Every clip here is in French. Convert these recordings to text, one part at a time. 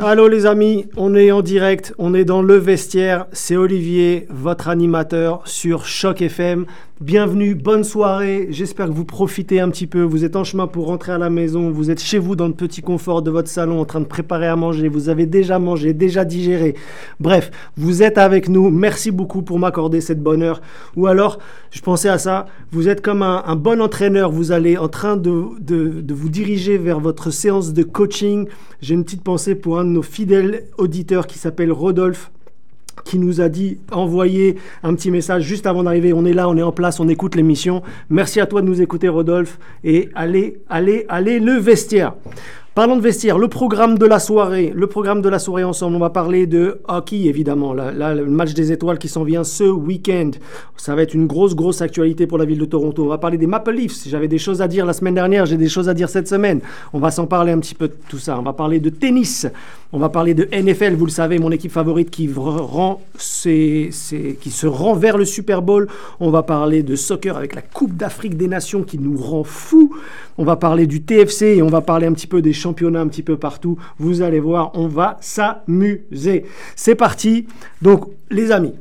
Allô les amis, on est en direct, on est dans le vestiaire, c'est Olivier, votre animateur sur Choc FM. Bienvenue, bonne soirée, j'espère que vous profitez un petit peu, vous êtes en chemin pour rentrer à la maison, vous êtes chez vous dans le petit confort de votre salon en train de préparer à manger, vous avez déjà mangé, déjà digéré. Bref, vous êtes avec nous, merci beaucoup pour m'accorder cette bonne heure. Ou alors, je pensais à ça, vous êtes comme un, bon entraîneur, vous allez en train de, vous diriger vers votre séance de coaching. J'ai une petite pensée pour un de nos fidèles auditeurs qui s'appelle Rodolphe qui nous a dit envoyer un petit message juste avant d'arriver. On est là, on est en place, on écoute l'émission. Merci à toi de nous écouter, Rodolphe. Et allez, allez, allez, le vestiaire. Parlons de vestiaire, le programme de la soirée. Le programme de la soirée ensemble, on va parler de hockey évidemment. Le match des étoiles qui s'en vient ce week-end. Ça va être une grosse, grosse actualité pour la ville de Toronto. On va parler des Maple Leafs. J'avais des choses à dire la semaine dernière, j'ai des choses à dire cette semaine. On va s'en parler un petit peu de tout ça. On va parler de tennis. On va parler de NFL, vous le savez, mon équipe favorite qui, qui se rend vers le Super Bowl. On va parler de soccer avec la Coupe d'Afrique des Nations qui nous rend fous. On va parler du TFC et on va parler un petit peu des championnats un petit peu partout. Vous allez voir, on va s'amuser. C'est parti. Donc, les amis,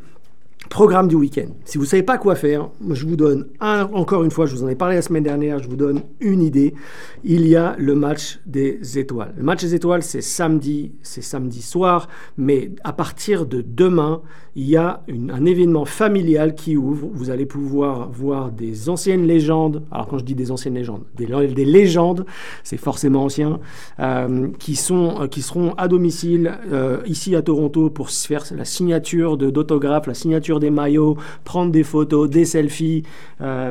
Programme du week-end. Si vous ne savez pas quoi faire, je vous donne, encore une fois, je vous en ai parlé la semaine dernière, je vous donne une idée. Il y a le match des étoiles. Le match des étoiles, c'est samedi, c'est samedi soir, mais à partir de demain, il y a un événement familial qui ouvre. Vous allez pouvoir voir des anciennes légendes. Alors quand je dis des anciennes légendes, des, des légendes, c'est forcément ancien, euh, qui, sont, euh, qui seront à domicile euh, ici à Toronto pour faire la signature d'autographes, la signature des maillots, prendre des photos, des selfies,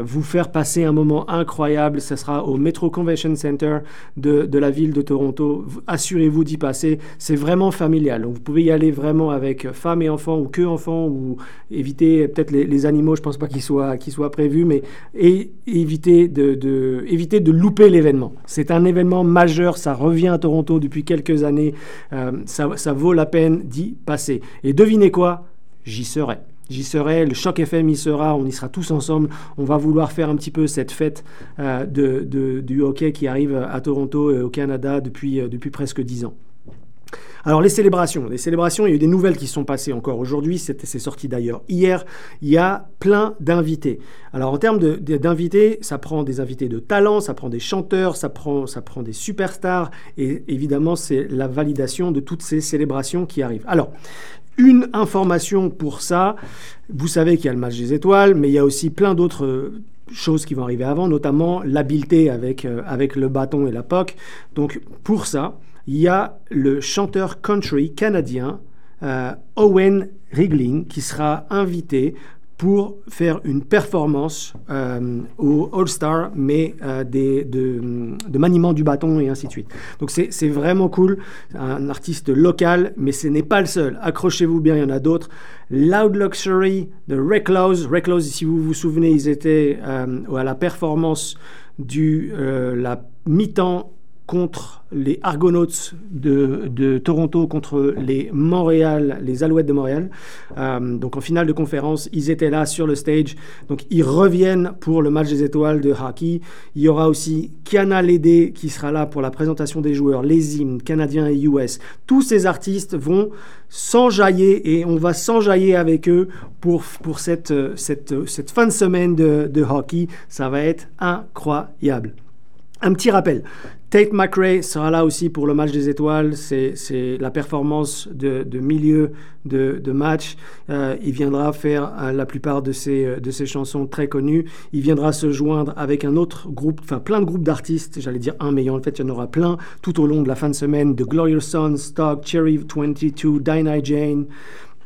vous faire passer un moment incroyable. Ce sera au Metro Convention Center de, de la ville de Toronto. Assurez-vous d'y passer. C'est vraiment familial. Vous pouvez y aller vraiment avec femmes et enfants ou que enfants ou éviter peut-être les, animaux, je pense pas qu'ils soient, soient prévus, mais et éviter de, éviter de louper l'événement. C'est un événement majeur, ça revient à Toronto depuis quelques années, euh, ça, ça vaut la peine d'y passer. Et devinez quoi? J'y serai. J'y serai, le Choc FM y sera, on y sera tous ensemble. On va vouloir faire un petit peu cette fête euh, de, du hockey qui arrive à Toronto et au Canada depuis, euh, depuis presque dix ans. Alors les célébrations, les célébrations, il y a eu des nouvelles qui sont passées encore aujourd'hui, c'est sorti d'ailleurs hier, il y a plein d'invités. Alors en termes d'invités, ça prend des invités de talent, ça prend des chanteurs, ça prend, ça prend des superstars, et évidemment c'est la validation de toutes ces célébrations qui arrivent. Alors, une information pour ça, vous savez qu'il y a le match des étoiles, mais il y a aussi plein d'autres choses qui vont arriver avant, notamment l'habileté avec, euh, avec le bâton et la poque. Donc pour ça, il y a le chanteur country canadien euh, Owen Rigling qui sera invité pour faire une performance euh, au All-Star, mais euh, des, de, maniement du bâton et ainsi de suite. Donc c'est vraiment cool, un artiste local, mais ce n'est pas le seul. Accrochez-vous bien, il y en a d'autres. Loud Luxury de Reclose. Reclose, si vous vous souvenez, ils étaient à la performance du la mi-temps contre les Argonauts de, Toronto, contre les Montréal, les Alouettes de Montréal. Euh, donc en finale de conférence, ils étaient là sur le stage. Donc ils reviennent pour le match des étoiles de hockey. Il y aura aussi Kiana Lédé qui sera là pour la présentation des joueurs, les hymnes canadiens et US. Tous ces artistes vont s'enjailler et on va s'enjailler avec eux pour, pour cette, cette, cette fin de semaine de, de hockey. Ça va être incroyable. Un petit rappel, Tate McRae sera là aussi pour le match des étoiles. C'est la performance de, milieu de, match. Euh, il viendra faire euh, la plupart de ses, euh, de chansons très connues. Il viendra se joindre avec un autre groupe, enfin plein de groupes d'artistes. J'allais dire un, mais en fait, il y en aura plein tout au long de la fin de semaine. The Glorious Sons, Stock, Cherry 22, Dinah Jane.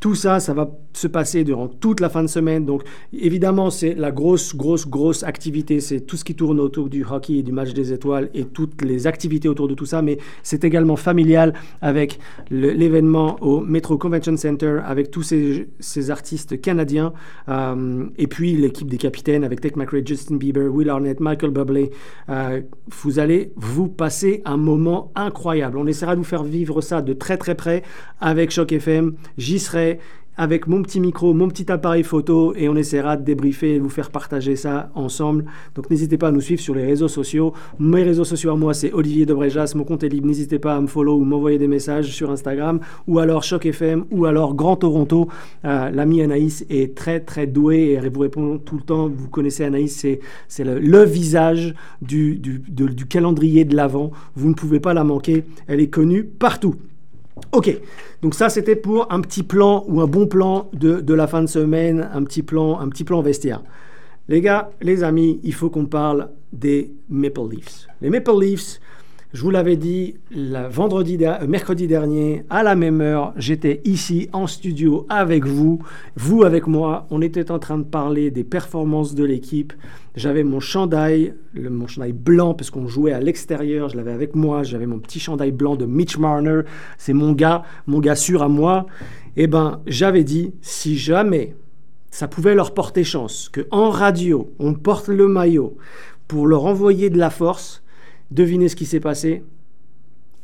Tout ça, ça va se passer durant toute la fin de semaine. Donc, évidemment, c'est la grosse, grosse, grosse activité. C'est tout ce qui tourne autour du hockey et du match des étoiles et toutes les activités autour de tout ça. Mais c'est également familial avec l'événement au Metro Convention Center avec tous ces, artistes canadiens. Euh, et puis l'équipe des capitaines avec Tech McRae, Justin Bieber, Will Arnett, Michael Bublé. Euh, vous allez vous passer un moment incroyable. On essaiera de vous faire vivre ça de très très près avec Choc FM. J'y serai avec mon petit micro, mon petit appareil photo et on essaiera de débriefer et vous faire partager ça ensemble. Donc n'hésitez pas à nous suivre sur les réseaux sociaux. Mes réseaux sociaux à moi, c'est Olivier Debrejas, mon compte est libre. N'hésitez pas à me follow ou m'envoyer des messages sur Instagram ou alors Choc FM ou alors Grand Toronto. Euh, l'ami Anaïs est très très doué et elle vous répond tout le temps. Vous connaissez Anaïs, c'est le, visage du, du, du calendrier de l'Avent. Vous ne pouvez pas la manquer. Elle est connue partout. Ok, donc ça c'était pour un petit plan ou un bon plan de, de, la fin de semaine, un petit plan, un petit plan vestiaire. Les gars, les amis, il faut qu'on parle des Maple Leafs. Les Maple Leafs, je vous l'avais dit, le vendredi, euh, mercredi dernier, à la même heure, j'étais ici en studio avec vous, vous avec moi. On était en train de parler des performances de l'équipe. J'avais mon chandail, le, mon chandail blanc, parce qu'on jouait à l'extérieur. Je l'avais avec moi. J'avais mon petit chandail blanc de Mitch Marner. C'est mon gars, mon gars sûr à moi. Eh ben, j'avais dit, si jamais ça pouvait leur porter chance, que en radio, on porte le maillot pour leur envoyer de la force, Devinez ce qui s'est passé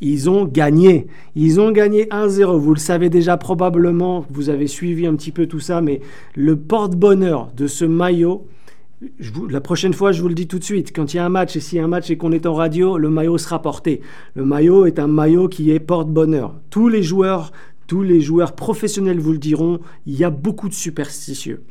ils ont gagné. Ils ont gagné 1-0. Vous le savez déjà probablement, vous avez suivi un petit peu tout ça, mais le porte-bonheur de ce maillot, la prochaine fois, je vous le dis tout de suite, quand il y a un match et s'il y a un match et qu'on est en radio, le maillot sera porté. Le maillot est un maillot qui est porte-bonheur. Tous les joueurs, tous les joueurs professionnels vous le diront, il y a beaucoup de superstitieux.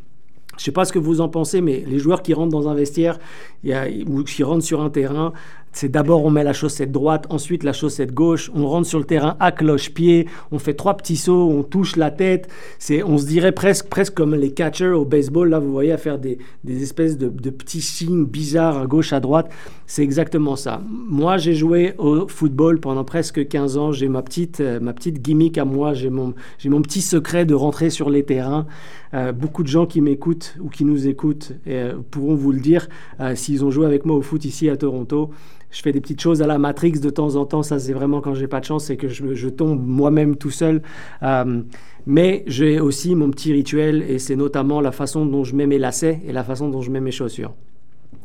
Je ne sais pas ce que vous en pensez, mais les joueurs qui rentrent dans un vestiaire ou qui rentrent sur un terrain, c'est d'abord on met la chaussette droite, ensuite la chaussette gauche, on rentre sur le terrain à cloche-pied, on fait trois petits sauts, on touche la tête. C'est, on se dirait presque, presque comme les catchers au baseball, là vous voyez, à faire des, des espèces de, de, petits signes bizarres à gauche, à droite. C'est exactement ça. Moi j'ai joué au football pendant presque 15 ans, j'ai ma petite, euh, ma petite gimmick à moi, j'ai mon, j'ai mon petit secret de rentrer sur les terrains. Euh, beaucoup de gens qui m'écoutent ou qui nous écoutent euh, pourront vous le dire s'ils ont joué avec moi au foot ici à Toronto je fais des petites choses à la Matrix de temps en temps. Ça, c'est vraiment quand j'ai pas de chance, c'est que je, tombe moi-même tout seul. Euh, mais j'ai aussi mon petit rituel et c'est notamment la façon dont je mets mes lacets et la façon dont je mets mes chaussures.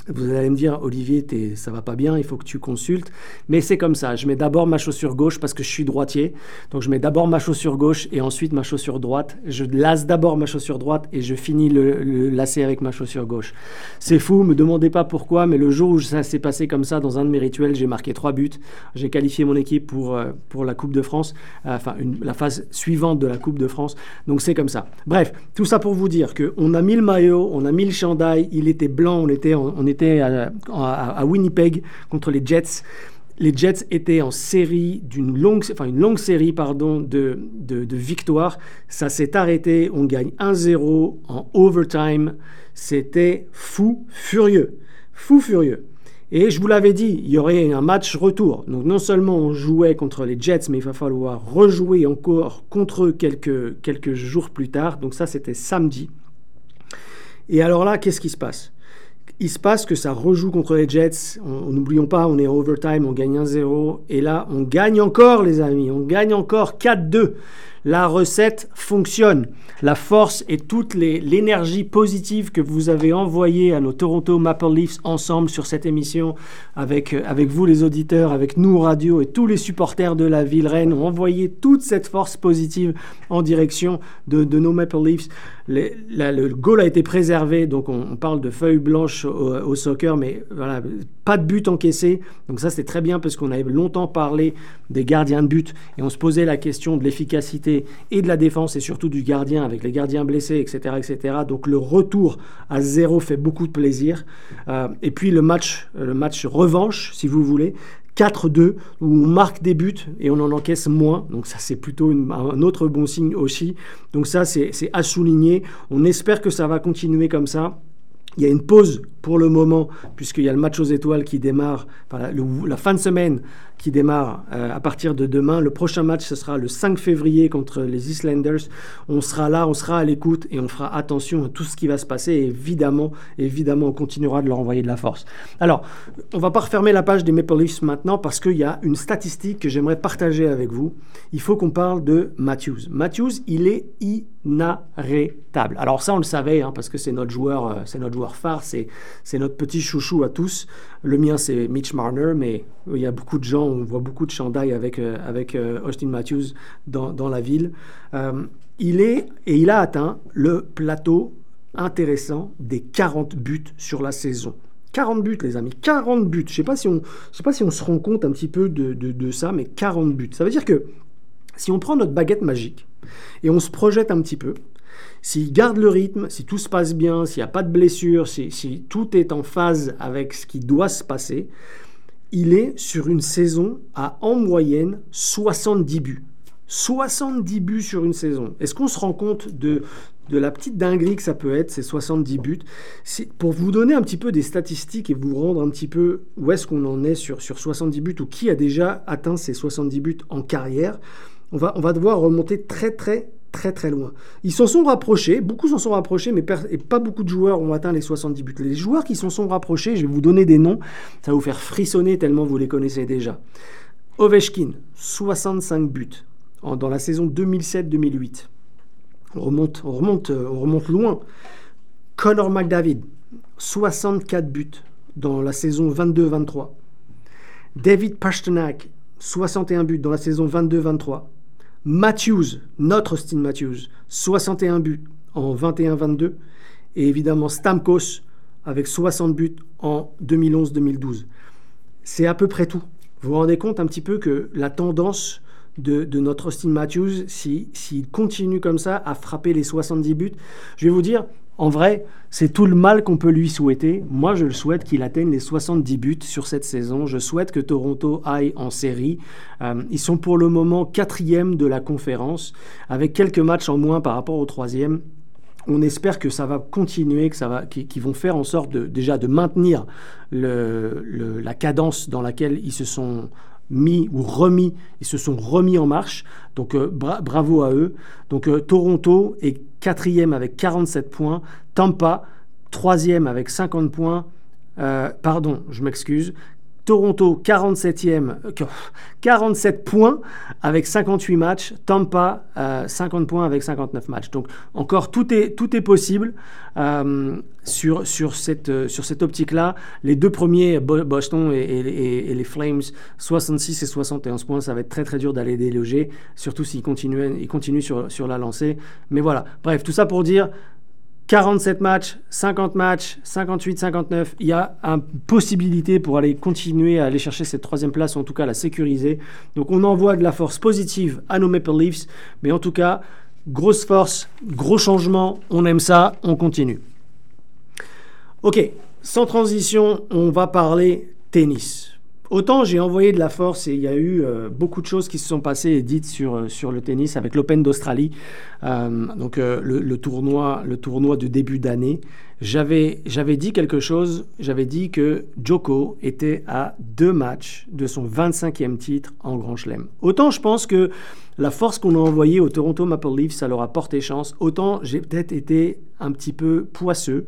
Vous allez me dire, Olivier, es, ça va pas bien, il faut que tu consultes. Mais c'est comme ça. Je mets d'abord ma chaussure gauche parce que je suis droitier. Donc je mets d'abord ma chaussure gauche et ensuite ma chaussure droite. Je lasse d'abord ma chaussure droite et je finis le, le lacet avec ma chaussure gauche. C'est fou, me demandez pas pourquoi, mais le jour où ça s'est passé comme ça dans un de mes rituels, j'ai marqué trois buts. J'ai qualifié mon équipe pour, euh, pour la Coupe de France, euh, enfin la phase suivante de la Coupe de France. Donc c'est comme ça. Bref, tout ça pour vous dire qu'on a mis le maillot, on a mis le chandail, il était blanc, on était, on était était à, Winnipeg contre les Jets les Jets étaient en série d'une longue, enfin une longue série pardon de, de, victoires. Ça s'est arrêté, on gagne 1-0 en overtime. C'était fou furieux, fou furieux. Et je vous l'avais dit, il y aurait un match retour. Donc non seulement on jouait contre les Jets, mais il va falloir rejouer encore contre eux quelques, quelques jours plus tard. Donc ça, c'était samedi. Et alors là, qu'est-ce qui se passe? Il se passe que ça rejoue contre les Jets. N'oublions pas, on est en overtime, on gagne 1-0. Et là, on gagne encore, les amis. On gagne encore 4-2 la recette fonctionne. La force et toute l'énergie positive que vous avez envoyée à nos Toronto Maple Leafs ensemble sur cette émission, avec, euh, avec vous les auditeurs, avec nous radio et tous les supporters de la ville Rennes, ont envoyé toute cette force positive en direction de, nos Maple Leafs. le goal a été préservé, donc on, parle de feuilles blanches au, soccer, mais pas de but encaissé. Donc ça c'est très bien parce qu'on avait longtemps parlé des gardiens de but et on se posait la question de l'efficacité et de la défense et surtout du gardien avec les gardiens blessés, etc. etc. Donc le retour à zéro fait beaucoup de plaisir. Euh, et puis le match, le match revanche, si vous voulez, 4-2, où on marque des buts et on en encaisse moins. Donc ça, c'est plutôt un autre bon signe aussi. Donc ça, c'est à souligner. On espère que ça va continuer comme ça. Il y a une pause pour le moment, puisqu'il y a le match aux étoiles qui démarre, la, fin de semaine qui démarre euh, à partir de demain. Le prochain match, ce sera le 5 février contre les Islanders. On sera là, on sera à l'écoute et on fera attention à tout ce qui va se passer. Évidemment, évidemment, on continuera de leur envoyer de la force. Alors, on va pas refermer la page des Maple Leafs maintenant parce qu'il y a une statistique que j'aimerais partager avec vous. Il faut qu'on parle de Matthews. Matthews, il est inarrêtable. Alors ça, on le savait hein, parce que c'est notre joueur, euh, c'est notre joueur phare, c'est notre petit chouchou à tous. Le mien, c'est Mitch Marner, mais il y a beaucoup de gens on voit beaucoup de chandails avec, avec Austin Matthews dans, dans la ville. il est, et il a atteint le plateau intéressant des 40 buts sur la saison. 40 buts, les amis, 40 buts. Je ne sais, pas si on, sais pas si on se rend compte un petit peu de, de, ça, mais 40 buts. Ça veut dire que si on prend notre baguette magique et on se projette un petit peu, s'il garde le rythme, si tout se passe bien, s'il n'y a pas de blessure, si, si, tout est en phase avec ce qui doit se passer, il est sur une saison à en moyenne 70 buts. 70 buts sur une saison. Est-ce qu'on se rend compte de, de la petite dinguerie que ça peut être, ces 70 buts? Pour vous donner un petit peu des statistiques et vous rendre un petit peu où est-ce qu'on en est sur, sur 70 buts ou qui a déjà atteint ces 70 buts en carrière, on va, on va devoir remonter très très très très loin. Ils s'en sont rapprochés, beaucoup s'en sont rapprochés, mais pas beaucoup de joueurs ont atteint les 70 buts. Les joueurs qui s'en sont rapprochés, je vais vous donner des noms, ça va vous faire frissonner tellement vous les connaissez déjà. Ovechkin, 65 buts dans la saison 2007-2008. On remonte, on remonte, euh, on remonte loin. Connor McDavid, 64 buts dans la saison 22-23. David Pasternak, 61 buts dans la saison 22-23. Matthews, notre Steve Matthews, 61 buts en 21-22. Et évidemment Stamkos avec 60 buts en 2011-2012. C'est à peu près tout. Vous vous rendez compte un petit peu que la tendance de, notre Austin Matthews, s'il continue comme ça à frapper les 70 buts, je vais vous dire, en vrai, c'est tout le mal qu'on peut lui souhaiter. Moi, je le souhaite qu'il atteigne les 70 buts sur cette saison. Je souhaite que Toronto aille en série. Euh, ils sont pour le moment quatrième de la conférence, avec quelques matchs en moins par rapport au troisième. On espère que ça va continuer, que ça va, qu'ils vont faire en sorte déjà de maintenir la cadence dans laquelle ils se sont mis ou remis, ils se sont remis en marche. Donc euh, bravo à eux. Donc euh, Toronto est quatrième avec 47 points. Tampa, troisième avec 50 points. Euh, pardon, je m'excuse. Toronto 47e, 47 euh, points avec 58 matchs. Tampa 50 euh, points avec 59 matchs. Donc encore tout est, possible euh, sur, cette, optique-là. Les deux premiers, Boston et, les Flames, 66 et 71 points. Ça va être très très dur d'aller déloger, surtout s'ils continuent, ils sur, sur la lancée. Mais voilà, bref, tout ça pour dire 47 matchs, 50 matchs, 58, 59, il y a une possibilité pour aller continuer à aller chercher cette troisième place, ou en tout cas la sécuriser. Donc on envoie de la force positive à nos Maple Leafs, mais en tout cas, grosse force, gros changement, on aime ça, on continue. Ok, sans transition, on va parler tennis. Autant j'ai envoyé de la force et il y a eu euh, beaucoup de choses qui se sont passées et dites sur, euh, sur le tennis avec l'Open d'Australie, euh, donc le, tournoi, le tournoi de début d'année. J'avais, j'avais dit quelque chose, j'avais dit que Joko était à deux matchs de son 25e titre en Grand Chelem. Autant je pense que la force qu'on a envoyée au Toronto Maple Leafs, ça leur a porté chance, autant j'ai peut-être été un petit peu poisseux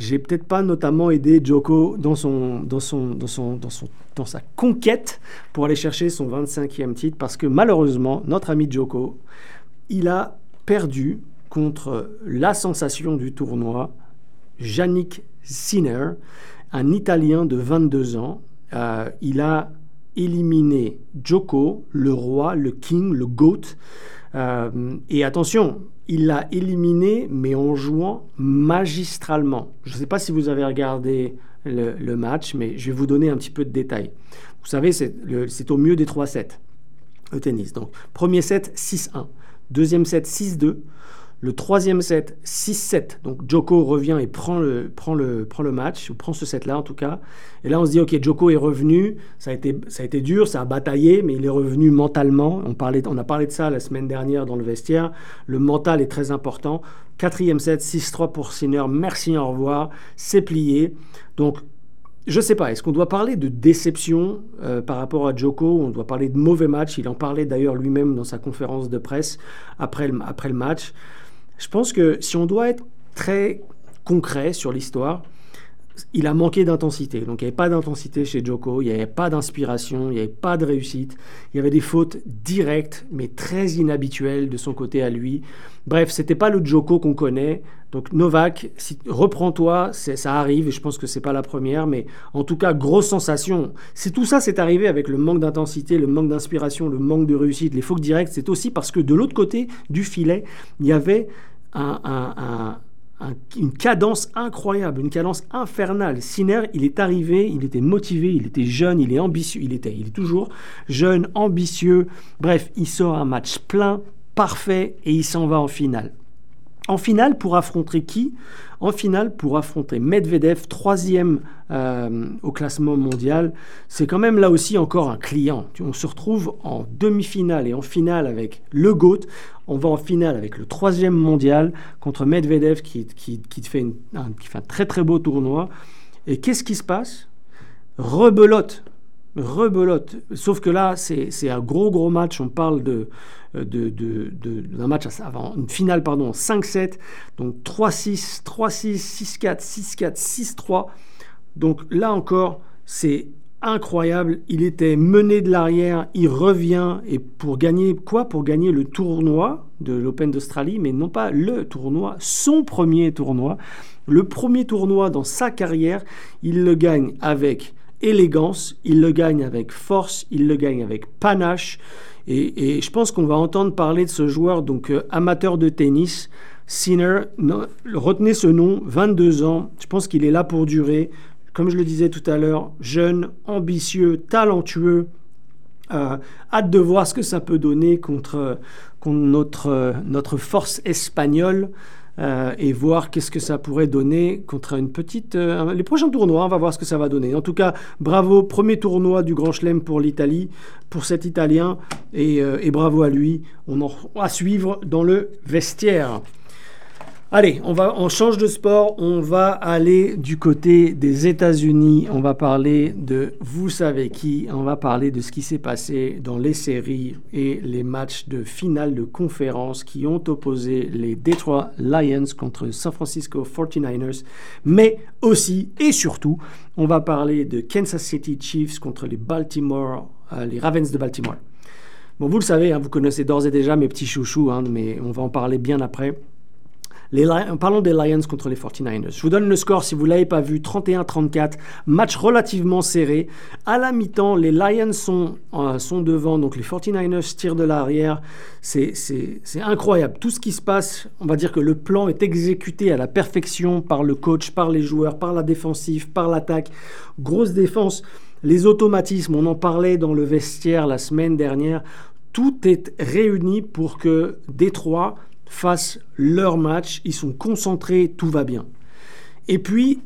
j'ai peut-être pas notamment aidé Joko dans, son, dans, son, dans, son, dans, son, dans sa conquête pour aller chercher son 25e titre parce que malheureusement, notre ami Joko, il a perdu contre la sensation du tournoi, Yannick Sinner, un Italien de 22 ans. Euh, il a éliminé Joko, le roi, le king, le goat. Euh, et attention, il l'a éliminé, mais en jouant magistralement. Je ne sais pas si vous avez regardé le, match, mais je vais vous donner un petit peu de détails. Vous savez, c'est au mieux des trois sets, le tennis. Donc, premier set, 6-1. Deuxième set, 6-2. Le troisième set, 6-7. Donc Joko revient et prend le, prend le, prend le match, ou prend ce set-là en tout cas. Et là, on se dit, OK, Joko est revenu. Ça a, été, ça a été dur, ça a bataillé, mais il est revenu mentalement. On, parlait, on a parlé de ça la semaine dernière dans le vestiaire. Le mental est très important. Quatrième set, 6-3 pour Sinner. Merci, au revoir. C'est plié. Donc, je ne sais pas, est-ce qu'on doit parler de déception euh, par rapport à Joko? On doit parler de mauvais match. Il en parlait d'ailleurs lui-même dans sa conférence de presse après après le match. Je pense que si on doit être très concret sur l'histoire, il a manqué d'intensité. Donc il n'y avait pas d'intensité chez Joko, il n'y avait pas d'inspiration, il n'y avait pas de réussite. Il y avait des fautes directes, mais très inhabituelles de son côté à lui. Bref, c'était pas le Joko qu'on connaît. Donc Novak, si, reprends-toi, ça arrive, et je pense que c'est pas la première, mais en tout cas, grosse sensation. C'est tout ça, c'est arrivé avec le manque d'intensité, le manque d'inspiration, le manque de réussite, les fautes directes. C'est aussi parce que de l'autre côté du filet, il y avait un une cadence incroyable, une cadence infernale. Sinner, il est arrivé, il était motivé, il était jeune, il est ambitieux, il était, il est toujours jeune, ambitieux. Bref, il sort un match plein, parfait, et il s'en va en finale. En finale, pour affronter qui? En finale, pour affronter Medvedev, troisième euh, au classement mondial. C'est quand même là aussi encore un client. On se retrouve en demi-finale et en finale avec le GOAT. On va en finale avec le troisième mondial contre Medvedev qui, fait un, qui fait un très très beau tournoi. Et qu'est-ce qui se passe? Rebelote rebelote. Sauf que là, c'est un gros, gros match. On parle de, d'un de, de, match avant une finale, pardon, 5-7. Donc 3-6, 3-6, 6-4, 6-4, 6-3. Donc là encore, c'est incroyable. Il était mené de l'arrière, il revient et pour gagner quoi? Pour gagner le tournoi de l'Open d'Australie, mais non pas le tournoi, son premier tournoi. Le premier tournoi dans sa carrière, il le gagne avec élégance, il le gagne avec force, il le gagne avec panache. Et, je pense qu'on va entendre parler de ce joueur, donc euh, amateur de tennis, Sinner. retenez ce nom, 22 ans. Je pense qu'il est là pour durer. Comme je le disais tout à l'heure, jeune, ambitieux, talentueux. Euh, hâte de voir ce que ça peut donner contre, contre notre, notre force espagnole. Euh, et voir qu'est-ce que ça pourrait donner contre une petite... Euh, les prochains tournois, on va voir ce que ça va donner. En tout cas, bravo, premier tournoi du Grand Chelem pour l'Italie, pour cet Italien, et, euh, bravo à lui. On en à suivre dans le vestiaire. Allez, on, va, on change de sport, on va aller du côté des États-Unis, on va parler de vous savez qui, on va parler de ce qui s'est passé dans les séries et les matchs de finale de conférence qui ont opposé les Detroit Lions contre San Francisco 49ers, mais aussi et surtout, on va parler de Kansas City Chiefs contre les Baltimore, euh, les Ravens de Baltimore. Bon, vous le savez, hein, vous connaissez d'ores et déjà mes petits chouchous, hein, mais on va en parler bien après. Les, parlons des Lions contre les 49ers. Je vous donne le score si vous ne l'avez pas vu 31-34. Match relativement serré. À la mi-temps, les Lions sont, euh, sont devant, donc les 49ers tirent de l'arrière. C'est incroyable. Tout ce qui se passe, on va dire que le plan est exécuté à la perfection par le coach, par les joueurs, par la défensive, par l'attaque. Grosse défense. Les automatismes, on en parlait dans le vestiaire la semaine dernière. Tout est réuni pour que Détroit fassent leur match, ils sont concentrés, tout va bien. Et puis,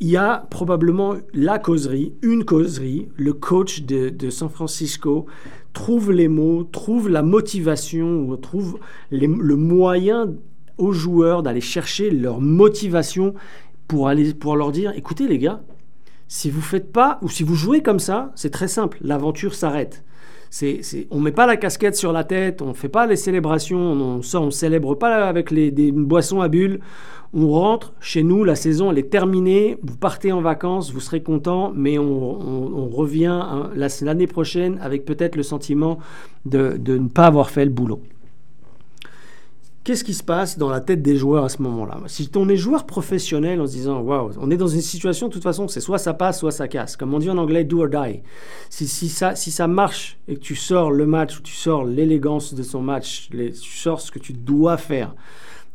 il y a probablement la causerie, une causerie, le coach de, San Francisco trouve les mots, trouve la motivation, trouve le moyen aux joueurs d'aller chercher leur motivation pour, aller, pour leur dire, écoutez les gars, si vous faites pas, ou si vous jouez comme ça, c'est très simple, l'aventure s'arrête on ne met pas la casquette sur la tête, on ne fait pas les célébrations, on ne célèbre pas avec des boissons à bulles. On rentre chez nous, la saison elle est terminée, vous partez en vacances, vous serez content, mais on, revient hein, l'année prochaine avec peut-être le sentiment de ne pas avoir fait le boulot. Qu'est-ce qui se passe dans la tête des joueurs à ce moment-là? Si on est joueur professionnel en se disant waouh, on est dans une situation de toute façon, c'est soit ça passe, soit ça casse. Comme on dit en anglais, do or die. Si, ça, si ça marche et que tu sors le match, ou tu sors l'élégance de son match, les, tu sors ce que tu dois faire,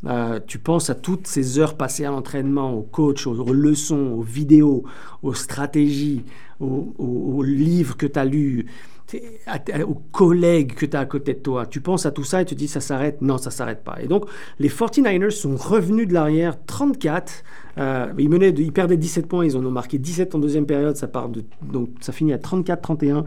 euh, tu penses à toutes ces heures passées à l'entraînement, au coach, aux, leçons, aux vidéos, aux stratégies, aux, aux livres que tu as lus aux collègues que tu as à côté de toi. Tu penses à tout ça et tu te dis ça s'arrête. Non, ça s'arrête pas. Et donc, les 49ers sont revenus de l'arrière 34. Euh, ils, menaient ils perdaient 17 points, ils en ont marqué 17 en deuxième période. Ça, part de, donc, ça finit à 34-31.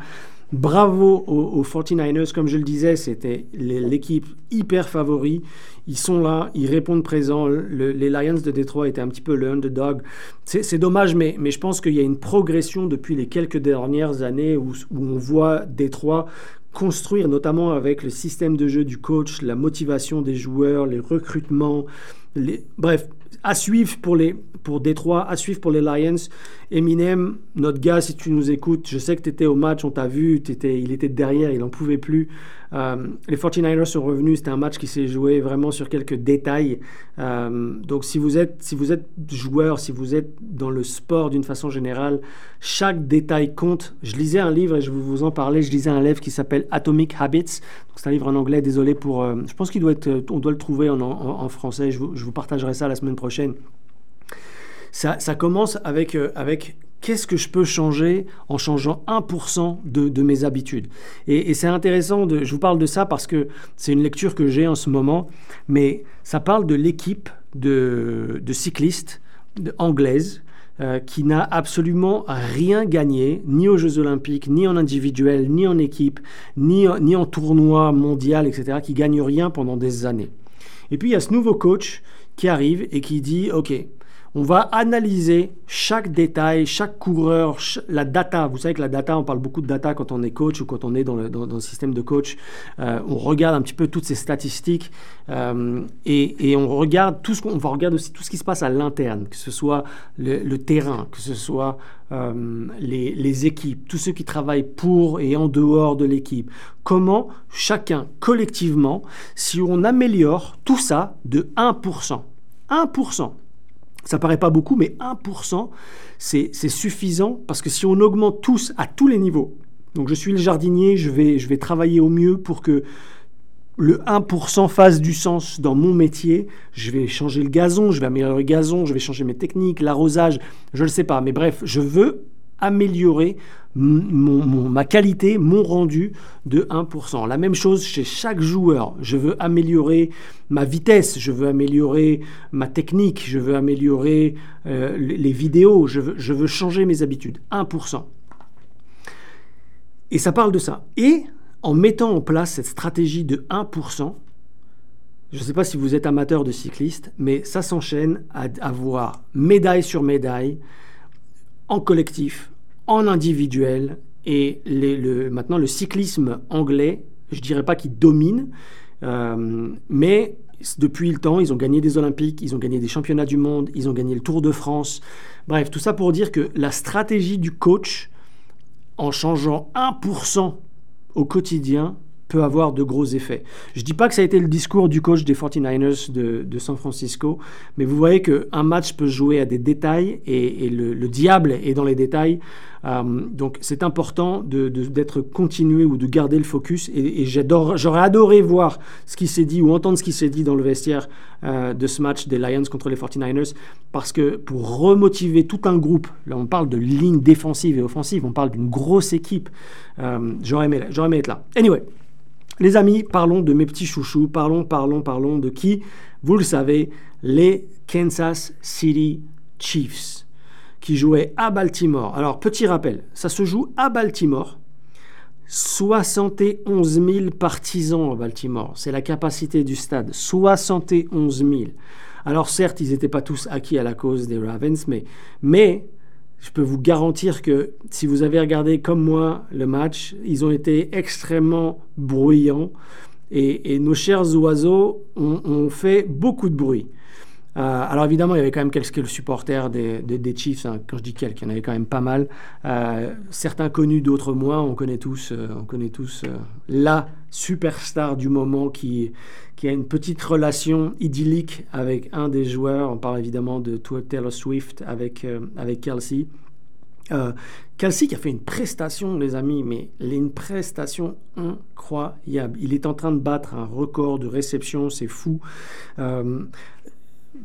Bravo aux, 49ers, comme je le disais, c'était l'équipe hyper favori. Ils sont là, ils répondent présent. les Lions de Détroit étaient un petit peu le underdog. C'est dommage, mais, mais, je pense qu'il y a une progression depuis les quelques dernières années où, on voit Détroit construire, notamment avec le système de jeu du coach, la motivation des joueurs, les recrutements. Les... Bref, à suivre pour les pour Détroit, à suivre pour les Lions. Eminem, notre gars, si tu nous écoutes, je sais que tu étais au match, on t'a vu, il était derrière, il n'en pouvait plus. Euh, les 49ers sont revenus, c'était un match qui s'est joué vraiment sur quelques détails. Euh, donc si vous, êtes, si vous êtes joueur, si vous êtes dans le sport d'une façon générale, chaque détail compte. Je lisais un livre et je vous en parler, je lisais un livre qui s'appelle Atomic Habits. C'est un livre en anglais, désolé pour... Euh, je pense qu'il doit on doit le trouver en, français, je vous, je vous partagerai ça la semaine prochaine. Ça, ça commence avec, avec qu'est-ce que je peux changer en changeant 1% de, mes habitudes? Et, c'est intéressant, de, je vous parle de ça parce que c'est une lecture que j'ai en ce moment, mais ça parle de l'équipe de, cyclistes anglaises euh, qui n'a absolument rien gagné, ni aux Jeux Olympiques, ni en individuel, ni en équipe, ni, ni en tournoi mondial, etc., qui gagne rien pendant des années. Et puis il y a ce nouveau coach qui arrive et qui dit, OK, on va analyser chaque détail, chaque coureur, la data. Vous savez que la data, on parle beaucoup de data quand on est coach ou quand on est dans le, système de coach. Euh, on regarde un petit peu toutes ces statistiques euh, et, on regarde tout ce qu'on va regarder aussi tout ce qui se passe à l'interne, que ce soit le, terrain, que ce soit euh, les, les, équipes, tous ceux qui travaillent pour et en dehors de l'équipe. Comment chacun collectivement, si on améliore tout ça de 1%, 1%, ça paraît pas beaucoup, mais 1%, c'est suffisant parce que si on augmente tous à tous les niveaux, donc je suis le jardinier, je vais, je vais travailler au mieux pour que le 1% fasse du sens dans mon métier. Je vais changer le gazon, je vais améliorer le gazon, je vais changer mes techniques, l'arrosage, je ne sais pas. Mais bref, je veux améliorer ma qualité, mon rendu de 1%. La même chose chez chaque joueur. Je veux améliorer ma vitesse, je veux améliorer ma technique, je veux améliorer euh, les vidéos, je veux, je veux changer mes habitudes. 1%. Et ça parle de ça. Et en mettant en place cette stratégie de 1%, je ne sais pas si vous êtes amateur de cycliste, mais ça s'enchaîne à avoir médaille sur médaille, en collectif, en individuel. Et le, maintenant, le cyclisme anglais, je dirais pas qu'il domine, euh, mais depuis le temps, ils ont gagné des Olympiques, ils ont gagné des championnats du monde, ils ont gagné le Tour de France. Bref, tout ça pour dire que la stratégie du coach, en changeant 1% au quotidien, peut avoir de gros effets. Je ne dis pas que ça a été le discours du coach des 49ers de, San Francisco, mais vous voyez qu'un match peut jouer à des détails et, le, diable est dans les détails. Euh, donc c'est important d'être continué ou de garder le focus et, j'aurais adoré voir ce qui s'est dit ou entendre ce qui s'est dit dans le vestiaire euh, de ce match des Lions contre les 49ers parce que pour remotiver tout un groupe, là on parle de ligne défensive et offensive, on parle d'une grosse équipe, euh, j'aurais aimé, aimé être là. Anyway, les amis, parlons de mes petits chouchous, parlons, parlons, parlons de qui Vous le savez, les Kansas City Chiefs, qui jouaient à Baltimore. Alors, petit rappel, ça se joue à Baltimore. 71 000 partisans à Baltimore, c'est la capacité du stade, 71 000. Alors certes, ils n'étaient pas tous acquis à la cause des Ravens, mais, mais je peux vous garantir que si vous avez regardé comme moi le match, ils ont été extrêmement bruyants et, nos chers oiseaux ont, fait beaucoup de bruit. Euh, alors évidemment, il y avait quand même quelques supporters des, des, Chiefs. Hein. Quand je dis quelques, il y en avait quand même pas mal. Euh, certains connus, d'autres moins. On connaît tous, euh, on connaît tous la superstar du moment qui, a une petite relation idyllique avec un des joueurs. On parle évidemment de Taylor Swift avec, avec Kelsey. Kelsey qui a fait une prestation, les amis, mais une prestation incroyable. Il est en train de battre un record de réception, c'est fou.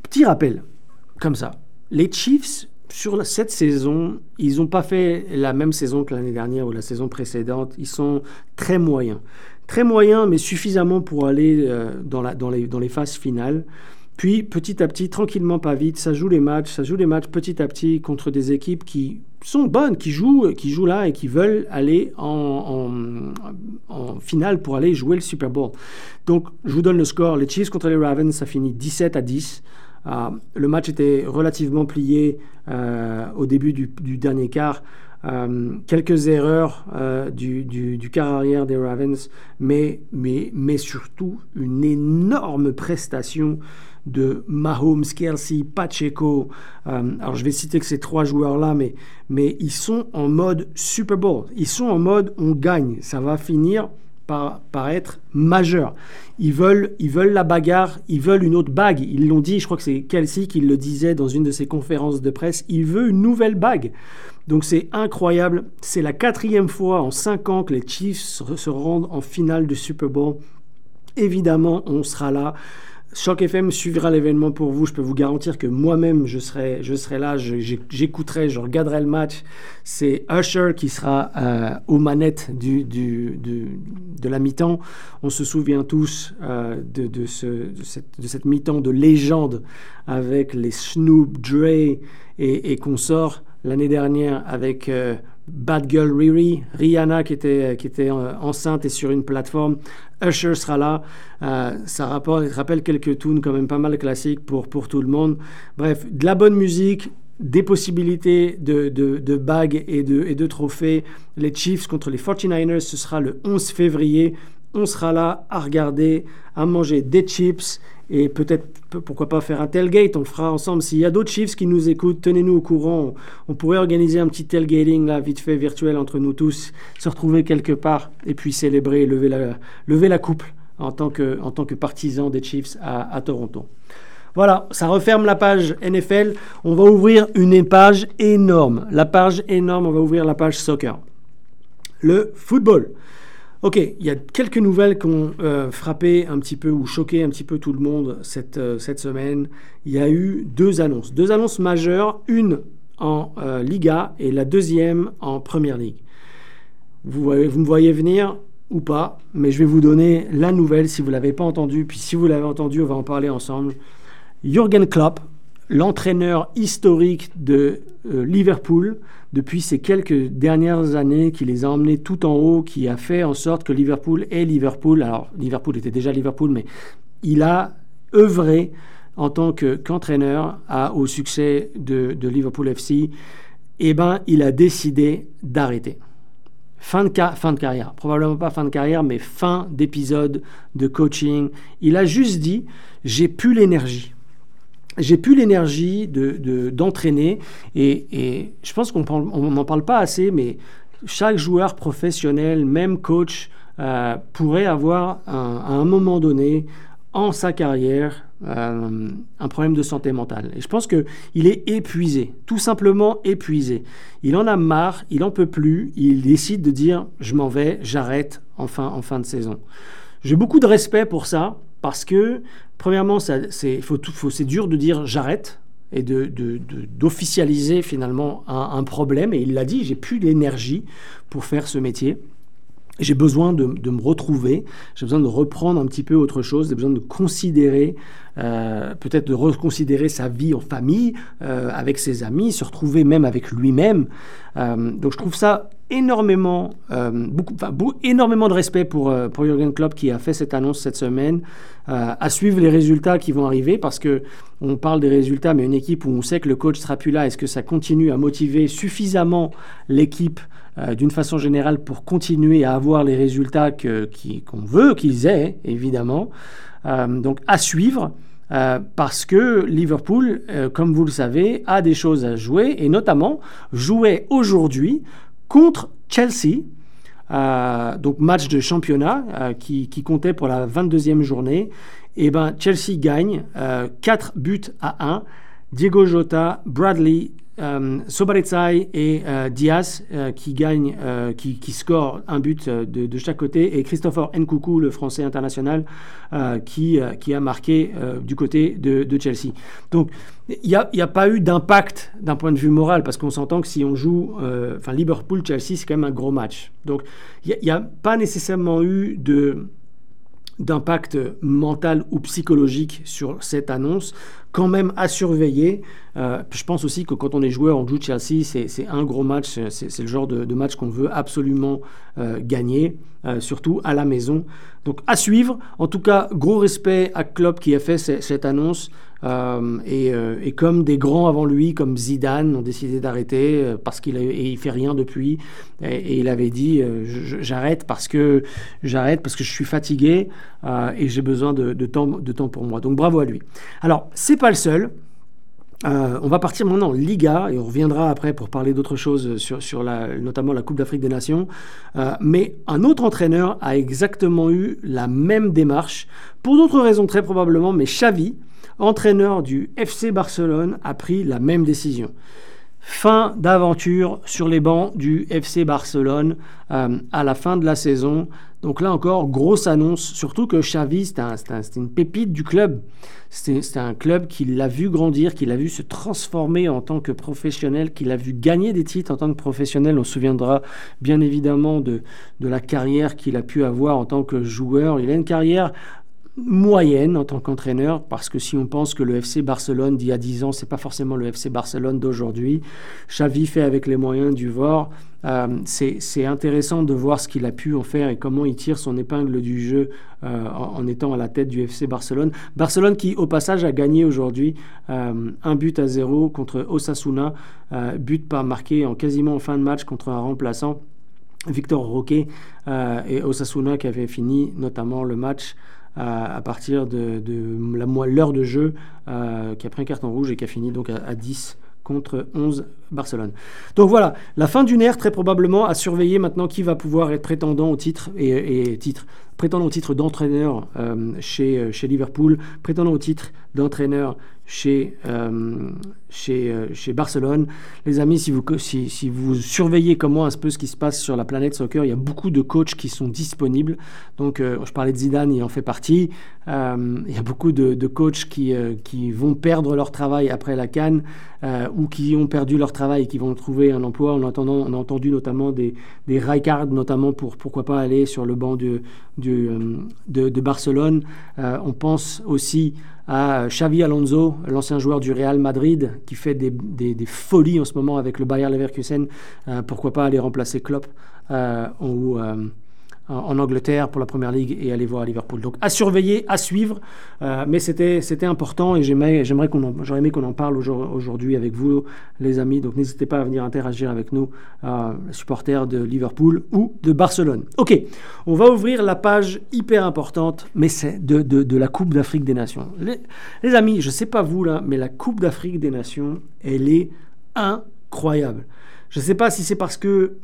Petit rappel, comme ça. Les Chiefs, sur cette saison, ils n'ont pas fait la même saison que l'année dernière ou la saison précédente. Ils sont très moyens. Très moyens, mais suffisamment pour aller euh, dans, les phases finales. Puis petit à petit, tranquillement, pas vite, ça joue les matchs, ça joue les matchs petit à petit contre des équipes qui sont bonnes, qui jouent, qui jouent là et qui veulent aller en, finale pour aller jouer le Super Bowl. Donc, je vous donne le score. Les Chiefs contre les Ravens, ça finit 17 à 10. Euh, le match était relativement plié euh, au début du, dernier quart. quelques erreurs du, du, du, quart arrière des Ravens, mais, mais, mais surtout une énorme prestation de Mahomes, Kelsey, Pacheco. alors je vais citer que ces trois joueurs-là, mais, mais ils sont en mode Super Bowl. Ils sont en mode on gagne. Ça va finir par, être majeur. Ils veulent, ils veulent la bagarre, ils veulent une autre bague. Ils l'ont dit, je crois que c'est Kelsey qui le disait dans une de ses conférences de presse, il veut une nouvelle bague. Donc c'est incroyable. C'est la quatrième fois en cinq ans que les Chiefs se rendent en finale de Super Bowl. Évidemment, on sera là. Choc FM suivra l'événement pour vous. Je peux vous garantir que moi-même, je serai, je serai là, j'écouterai, je, regarderai le match. C'est Usher qui sera euh, aux manettes du, de la mi-temps. On se souvient tous euh, de, ce, de cette mi-temps de légende avec les Snoop, Dre et, et consorts l'année dernière avec euh, Bad Girl Riri, Rihanna qui était, qui était enceinte et sur une plateforme. Usher sera là. Euh, ça rappelle quelques tunes quand même pas mal classiques pour, pour tout le monde. Bref, de la bonne musique, des possibilités de, de, bagues et de, et de trophées. Les Chiefs contre les 49ers, ce sera le 11 février. On sera là à regarder, à manger des chips et peut-être, pourquoi pas faire un tailgate, on le fera ensemble. S'il y a d'autres Chiefs qui nous écoutent, tenez-nous au courant. On, pourrait organiser un petit tailgating, là, vite fait, virtuel entre nous tous, se retrouver quelque part et puis célébrer lever la, lever coupe en tant que, en tant que partisan des Chiefs à, Toronto. Voilà, ça referme la page NFL. On va ouvrir une page énorme. La page énorme, on va ouvrir la page soccer. Le football. Ok, il y a quelques nouvelles qui ont euh, frappé un petit peu ou choqué un petit peu tout le monde cette, euh, semaine. Il y a eu deux annonces, deux annonces majeures, une en euh, Liga et la deuxième en Première Ligue. Vous, vous me voyez venir ou pas, mais je vais vous donner la nouvelle si vous ne l'avez pas entendue. Puis si vous l'avez entendue, on va en parler ensemble. Jürgen Klopp, l'entraîneur historique de Liverpool, depuis ces quelques dernières années qui les a emmenés tout en haut, qui a fait en sorte que Liverpool est Liverpool. Alors, Liverpool était déjà Liverpool, mais il a œuvré en tant qu'entraîneur au succès de, Liverpool FC. Eh bien, il a décidé d'arrêter. Fin de, fin de carrière. Probablement pas fin de carrière, mais fin d'épisode de coaching. Il a juste dit, j'ai plus l'énergie j'ai plus l'énergie d'entraîner de, et, je pense qu'on n'en parle pas assez, mais chaque joueur professionnel, même coach, euh, pourrait avoir à un moment donné en sa carrière euh, un problème de santé mentale. Et je pense qu'il est épuisé, tout simplement épuisé. Il en a marre, il en peut plus, il décide de dire je m'en vais, j'arrête en fin, en fin de saison. J'ai beaucoup de respect pour ça parce que Premièrement, c'est dur de dire j'arrête et d'officialiser finalement un, problème. Et il l'a dit, j'ai plus l'énergie pour faire ce métier. J'ai besoin de, me retrouver, j'ai besoin de reprendre un petit peu autre chose, j'ai besoin de considérer, euh, peut-être de reconsidérer sa vie en famille, euh, avec ses amis, se retrouver même avec lui-même. Euh, donc je trouve ça énormément, beaucoup, énormément de respect pour, pour Jürgen Klopp qui a fait cette annonce cette semaine, à suivre les résultats qui vont arriver, parce que on parle des résultats, mais une équipe où on sait que le coach sera plus là, est-ce que ça continue à motiver suffisamment l'équipe euh, d'une façon générale pour continuer à avoir les résultats qu'on veut qu'ils aient, évidemment. Euh, donc à suivre. Euh, parce que Liverpool, comme vous le savez, a des choses à jouer et notamment jouait aujourd'hui contre Chelsea, donc match de championnat qui, qui, comptait pour la 22e journée. Et ben Chelsea gagne 4 buts à 1. Diego Jota, Bradley, euh, et euh, Diaz euh, qui gagnent, euh, qui, un but de, chaque côté, et Christopher Nkoukou, le français international, qui, qui a marqué du côté de, Chelsea. Donc, il n'y a, pas eu d'impact d'un point de vue moral, parce qu'on s'entend que si on joue, enfin, Liverpool-Chelsea, c'est quand même un gros match. Donc, il n'y a, pas nécessairement eu de d'impact mental ou psychologique sur cette annonce, quand même à surveiller. je pense aussi que quand on est joueur, on joue Chelsea, c'est un gros match, c'est le genre de, match qu'on veut absolument gagner, surtout à la maison. Donc à suivre. En tout cas, gros respect à Klopp qui a fait cette annonce. Euh, euh, et, comme des grands avant lui, comme Zidane, ont décidé d'arrêter euh, parce qu'il ne fait rien depuis. Et, il avait dit j'arrête parce que j'arrête parce que je suis fatigué et j'ai besoin de, temps, pour moi. Donc bravo à lui. Alors c'est pas le seul. on va partir maintenant en Liga et on reviendra après pour parler d'autres choses sur, notamment la Coupe d'Afrique des Nations. mais un autre entraîneur a exactement eu la même démarche pour d'autres raisons très probablement, mais Xavi entraîneur du FC Barcelone, a pris la même décision. Fin d'aventure sur les bancs du FC Barcelone euh, à la fin de la saison. Donc là encore, grosse annonce, surtout que Xavi, c'est une pépite du club. C'est un club qui l'a vu grandir, qui l'a vu se transformer en tant que professionnel, qui l'a vu gagner des titres en tant que professionnel. On se souviendra bien évidemment de, de la carrière qu'il a pu avoir en tant que joueur. Il a une carrière moyenne en tant qu'entraîneur, parce que si on pense que le FC Barcelone d'il y a 10 ans, c'est pas forcément le FC Barcelone d'aujourd'hui. Xavi fait avec les moyens du VOR. Euh, c'est intéressant de voir ce qu'il a pu en faire et comment il tire son épingle du jeu euh, en, étant à la tête du FC Barcelone. Barcelone qui, au passage, a gagné aujourd'hui euh, un but à zéro contre Osasuna, but pas marqué en quasiment en fin de match contre un remplaçant. Victor Roque et Osasuna qui avait fini notamment le match à, partir de, l'heure de jeu, euh, qui a pris un carton rouge et qui a fini donc à, 10 contre 11 Barcelone. Donc voilà, la fin d'une ère très probablement à surveiller maintenant qui va pouvoir être prétendant au titre et, titre prétendant au titre d'entraîneur euh, chez, euh, chez Liverpool, prétendant au titre d'entraîneur chez, euh, chez, Barcelone. Les amis, si vous, si, vous surveillez comme moi un peu ce qui se passe sur la planète soccer, il y a beaucoup de coachs qui sont disponibles. Donc, je parlais de Zidane, il en fait partie. il y a beaucoup de, de coachs qui, qui vont perdre leur travail après la Cannes ou qui ont perdu leur travail et qui vont trouver un emploi. En attendant, on a entendu notamment des, des notamment pour pourquoi pas aller sur le banc de, de, de, Barcelone. on pense aussi à Xavi Alonso, l'ancien joueur du Real Madrid, qui fait des, folies en ce moment avec le Bayer Leverkusen. Euh, pourquoi pas aller remplacer Klopp euh, ou euh, en Angleterre pour la Première Ligue et aller voir Liverpool. Donc à surveiller, à suivre, euh, mais c'était important et j'aimerais qu'on j'aurais aimé qu'on en parle aujourd'hui avec vous les amis. Donc n'hésitez pas à venir interagir avec nous, euh, supporters de Liverpool ou de Barcelone. Ok, on va ouvrir la page hyper importante, mais c'est de, de, la Coupe d'Afrique des Nations. Les, les amis, je sais pas vous là, mais la Coupe d'Afrique des Nations, elle est incroyable. Je ne sais pas si c'est parce que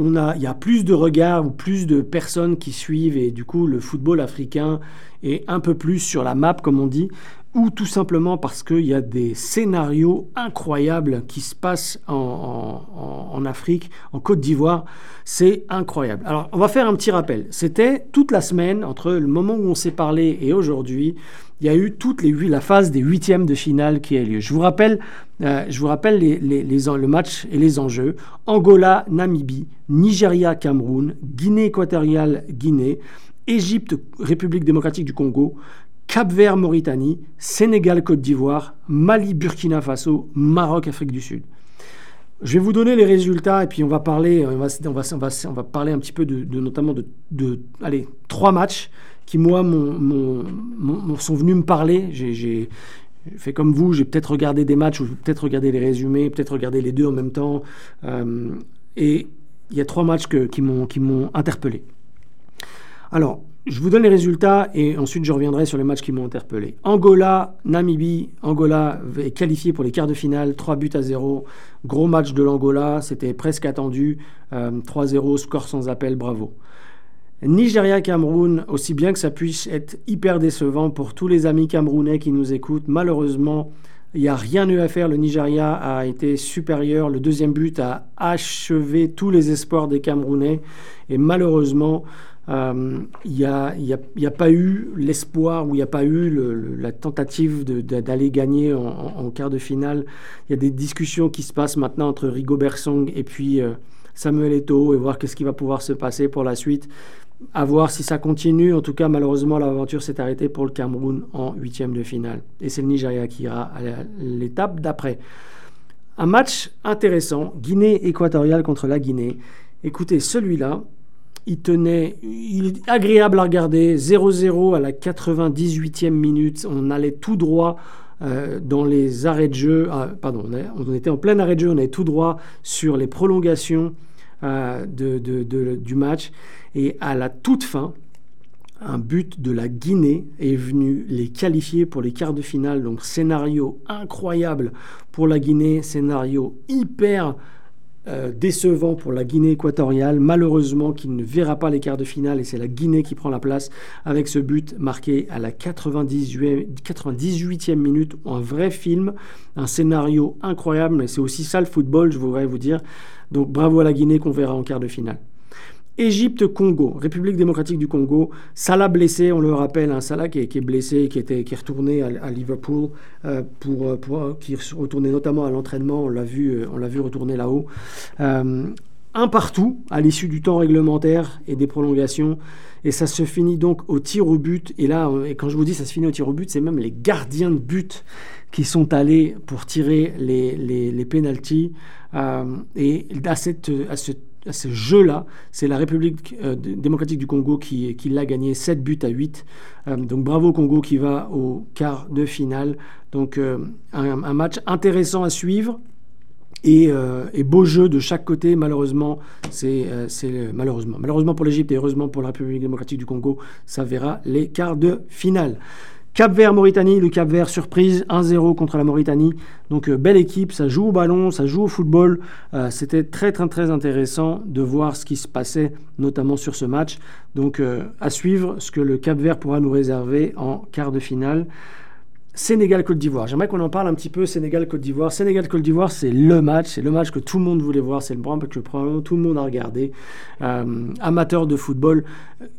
on a, il y a plus de regards ou plus de personnes qui suivent et du coup le football africain est un peu plus sur la map comme on dit ou tout simplement parce qu'il y a des scénarios incroyables qui se passent en, Afrique, en Côte d'Ivoire. C'est incroyable. Alors, on va faire un petit rappel. C'était toute la semaine, entre le moment où on s'est parlé et aujourd'hui, il y a eu toute les, la phase des huitièmes de finale qui a lieu. Je vous rappelle, euh, je vous rappelle le match et les enjeux. Angola, Namibie, Nigeria, Cameroun, Guinée équatoriale, Guinée, Égypte, République démocratique du Congo, Cap-Vert, Mauritanie, Sénégal, Côte d'Ivoire, Mali, Burkina Faso, Maroc, Afrique du Sud. Je vais vous donner les résultats et puis on va parler, on va, on va, on va, parler un petit peu de, notamment de, de, allez, trois matchs qui, moi, sont venus me parler. J'ai fait comme vous, j'ai peut-être regardé des matchs ou peut-être regardé les résumés, peut-être regardé les deux en même temps. Euh, et il y a trois matchs qui m'ont interpellé. Alors, je vous donne les résultats et ensuite je reviendrai sur les matchs qui m'ont interpellé. Angola, Namibie. Angola est qualifié pour les quarts de finale, 3 buts à 0. Gros match de l'Angola, c'était presque attendu. 3-0, euh, score sans appel, bravo. Nigeria-Cameroun, aussi bien que ça puisse être hyper décevant pour tous les amis camerounais qui nous écoutent, malheureusement, il n'y a rien eu à faire. Le Nigeria a été supérieur. Le deuxième but a achevé tous les espoirs des Camerounais. Et malheureusement, il n'y a, pas eu l'espoir ou il n'y a pas eu la tentative d'aller gagner en, quart de finale. Il y a des discussions qui se passent maintenant entre Rigo Bersong et puis euh, Samuel Eto'o et voir qu'est-ce qui va pouvoir se passer pour la suite. À voir si ça continue. En tout cas, malheureusement, l'aventure s'est arrêtée pour le Cameroun en huitième de finale. Et c'est le Nigeria qui ira à l'étape d'après. Un match intéressant, Guinée équatoriale contre la Guinée. Écoutez, celui-là, il tenait, il est agréable à regarder, 0-0 à la 98e minute, on allait tout droit euh, dans les arrêts de jeu, ah, pardon, on, était en plein arrêt de jeu, on allait tout droit sur les prolongations euh, du match, et à la toute fin, un but de la Guinée est venu les qualifier pour les quarts de finale, donc scénario incroyable pour la Guinée, scénario hyper euh, décevant pour la Guinée équatoriale, malheureusement qui ne verra pas les quarts de finale et c'est la Guinée qui prend la place avec ce but marqué à la 98, 98e minute, un vrai film, un scénario incroyable, mais c'est aussi ça le football, je voudrais vous dire. Donc bravo à la Guinée qu'on verra en quart de finale. Égypte-Congo, République démocratique du Congo. Salah blessé, on le rappelle, hein, Salah qui est, blessé, qui, était, qui est retourné à, Liverpool, euh, pour, euh, pour, qui est retourné notamment à l'entraînement, on l'a vu, euh, on l'a vu retourner là-haut. un partout à l'issue du temps réglementaire et des prolongations. Et ça se finit donc au tir au but. Et là, et quand je vous dis ça se finit au tir au but, c'est même les gardiens de but qui sont allés pour tirer les, les, pénalties. et à, à ce ce jeu-là, c'est la République euh, démocratique du Congo qui, l'a gagné 7 buts à 8. Euh, donc bravo Congo qui va au quart de finale. Donc euh, un, match intéressant à suivre. Et, beau jeu de chaque côté, malheureusement, c'est malheureusement, malheureusement pour l'Égypte et heureusement pour la République démocratique du Congo, ça verra les quarts de finale. Cap Vert Mauritanie, le Cap Vert surprise 1-0 contre la Mauritanie. Donc euh, belle équipe, ça joue au ballon, ça joue au football. Euh, c'était très très très intéressant de voir ce qui se passait notamment sur ce match. Donc euh, à suivre ce que le Cap Vert pourra nous réserver en quart de finale. Sénégal-Côte d'Ivoire. J'aimerais qu'on en parle un petit peu. Sénégal-Côte d'Ivoire. Sénégal-Côte d'Ivoire, c'est le match. C'est le match que tout le monde voulait voir. C'est le match que probablement tout le monde a regardé. Euh, amateur de football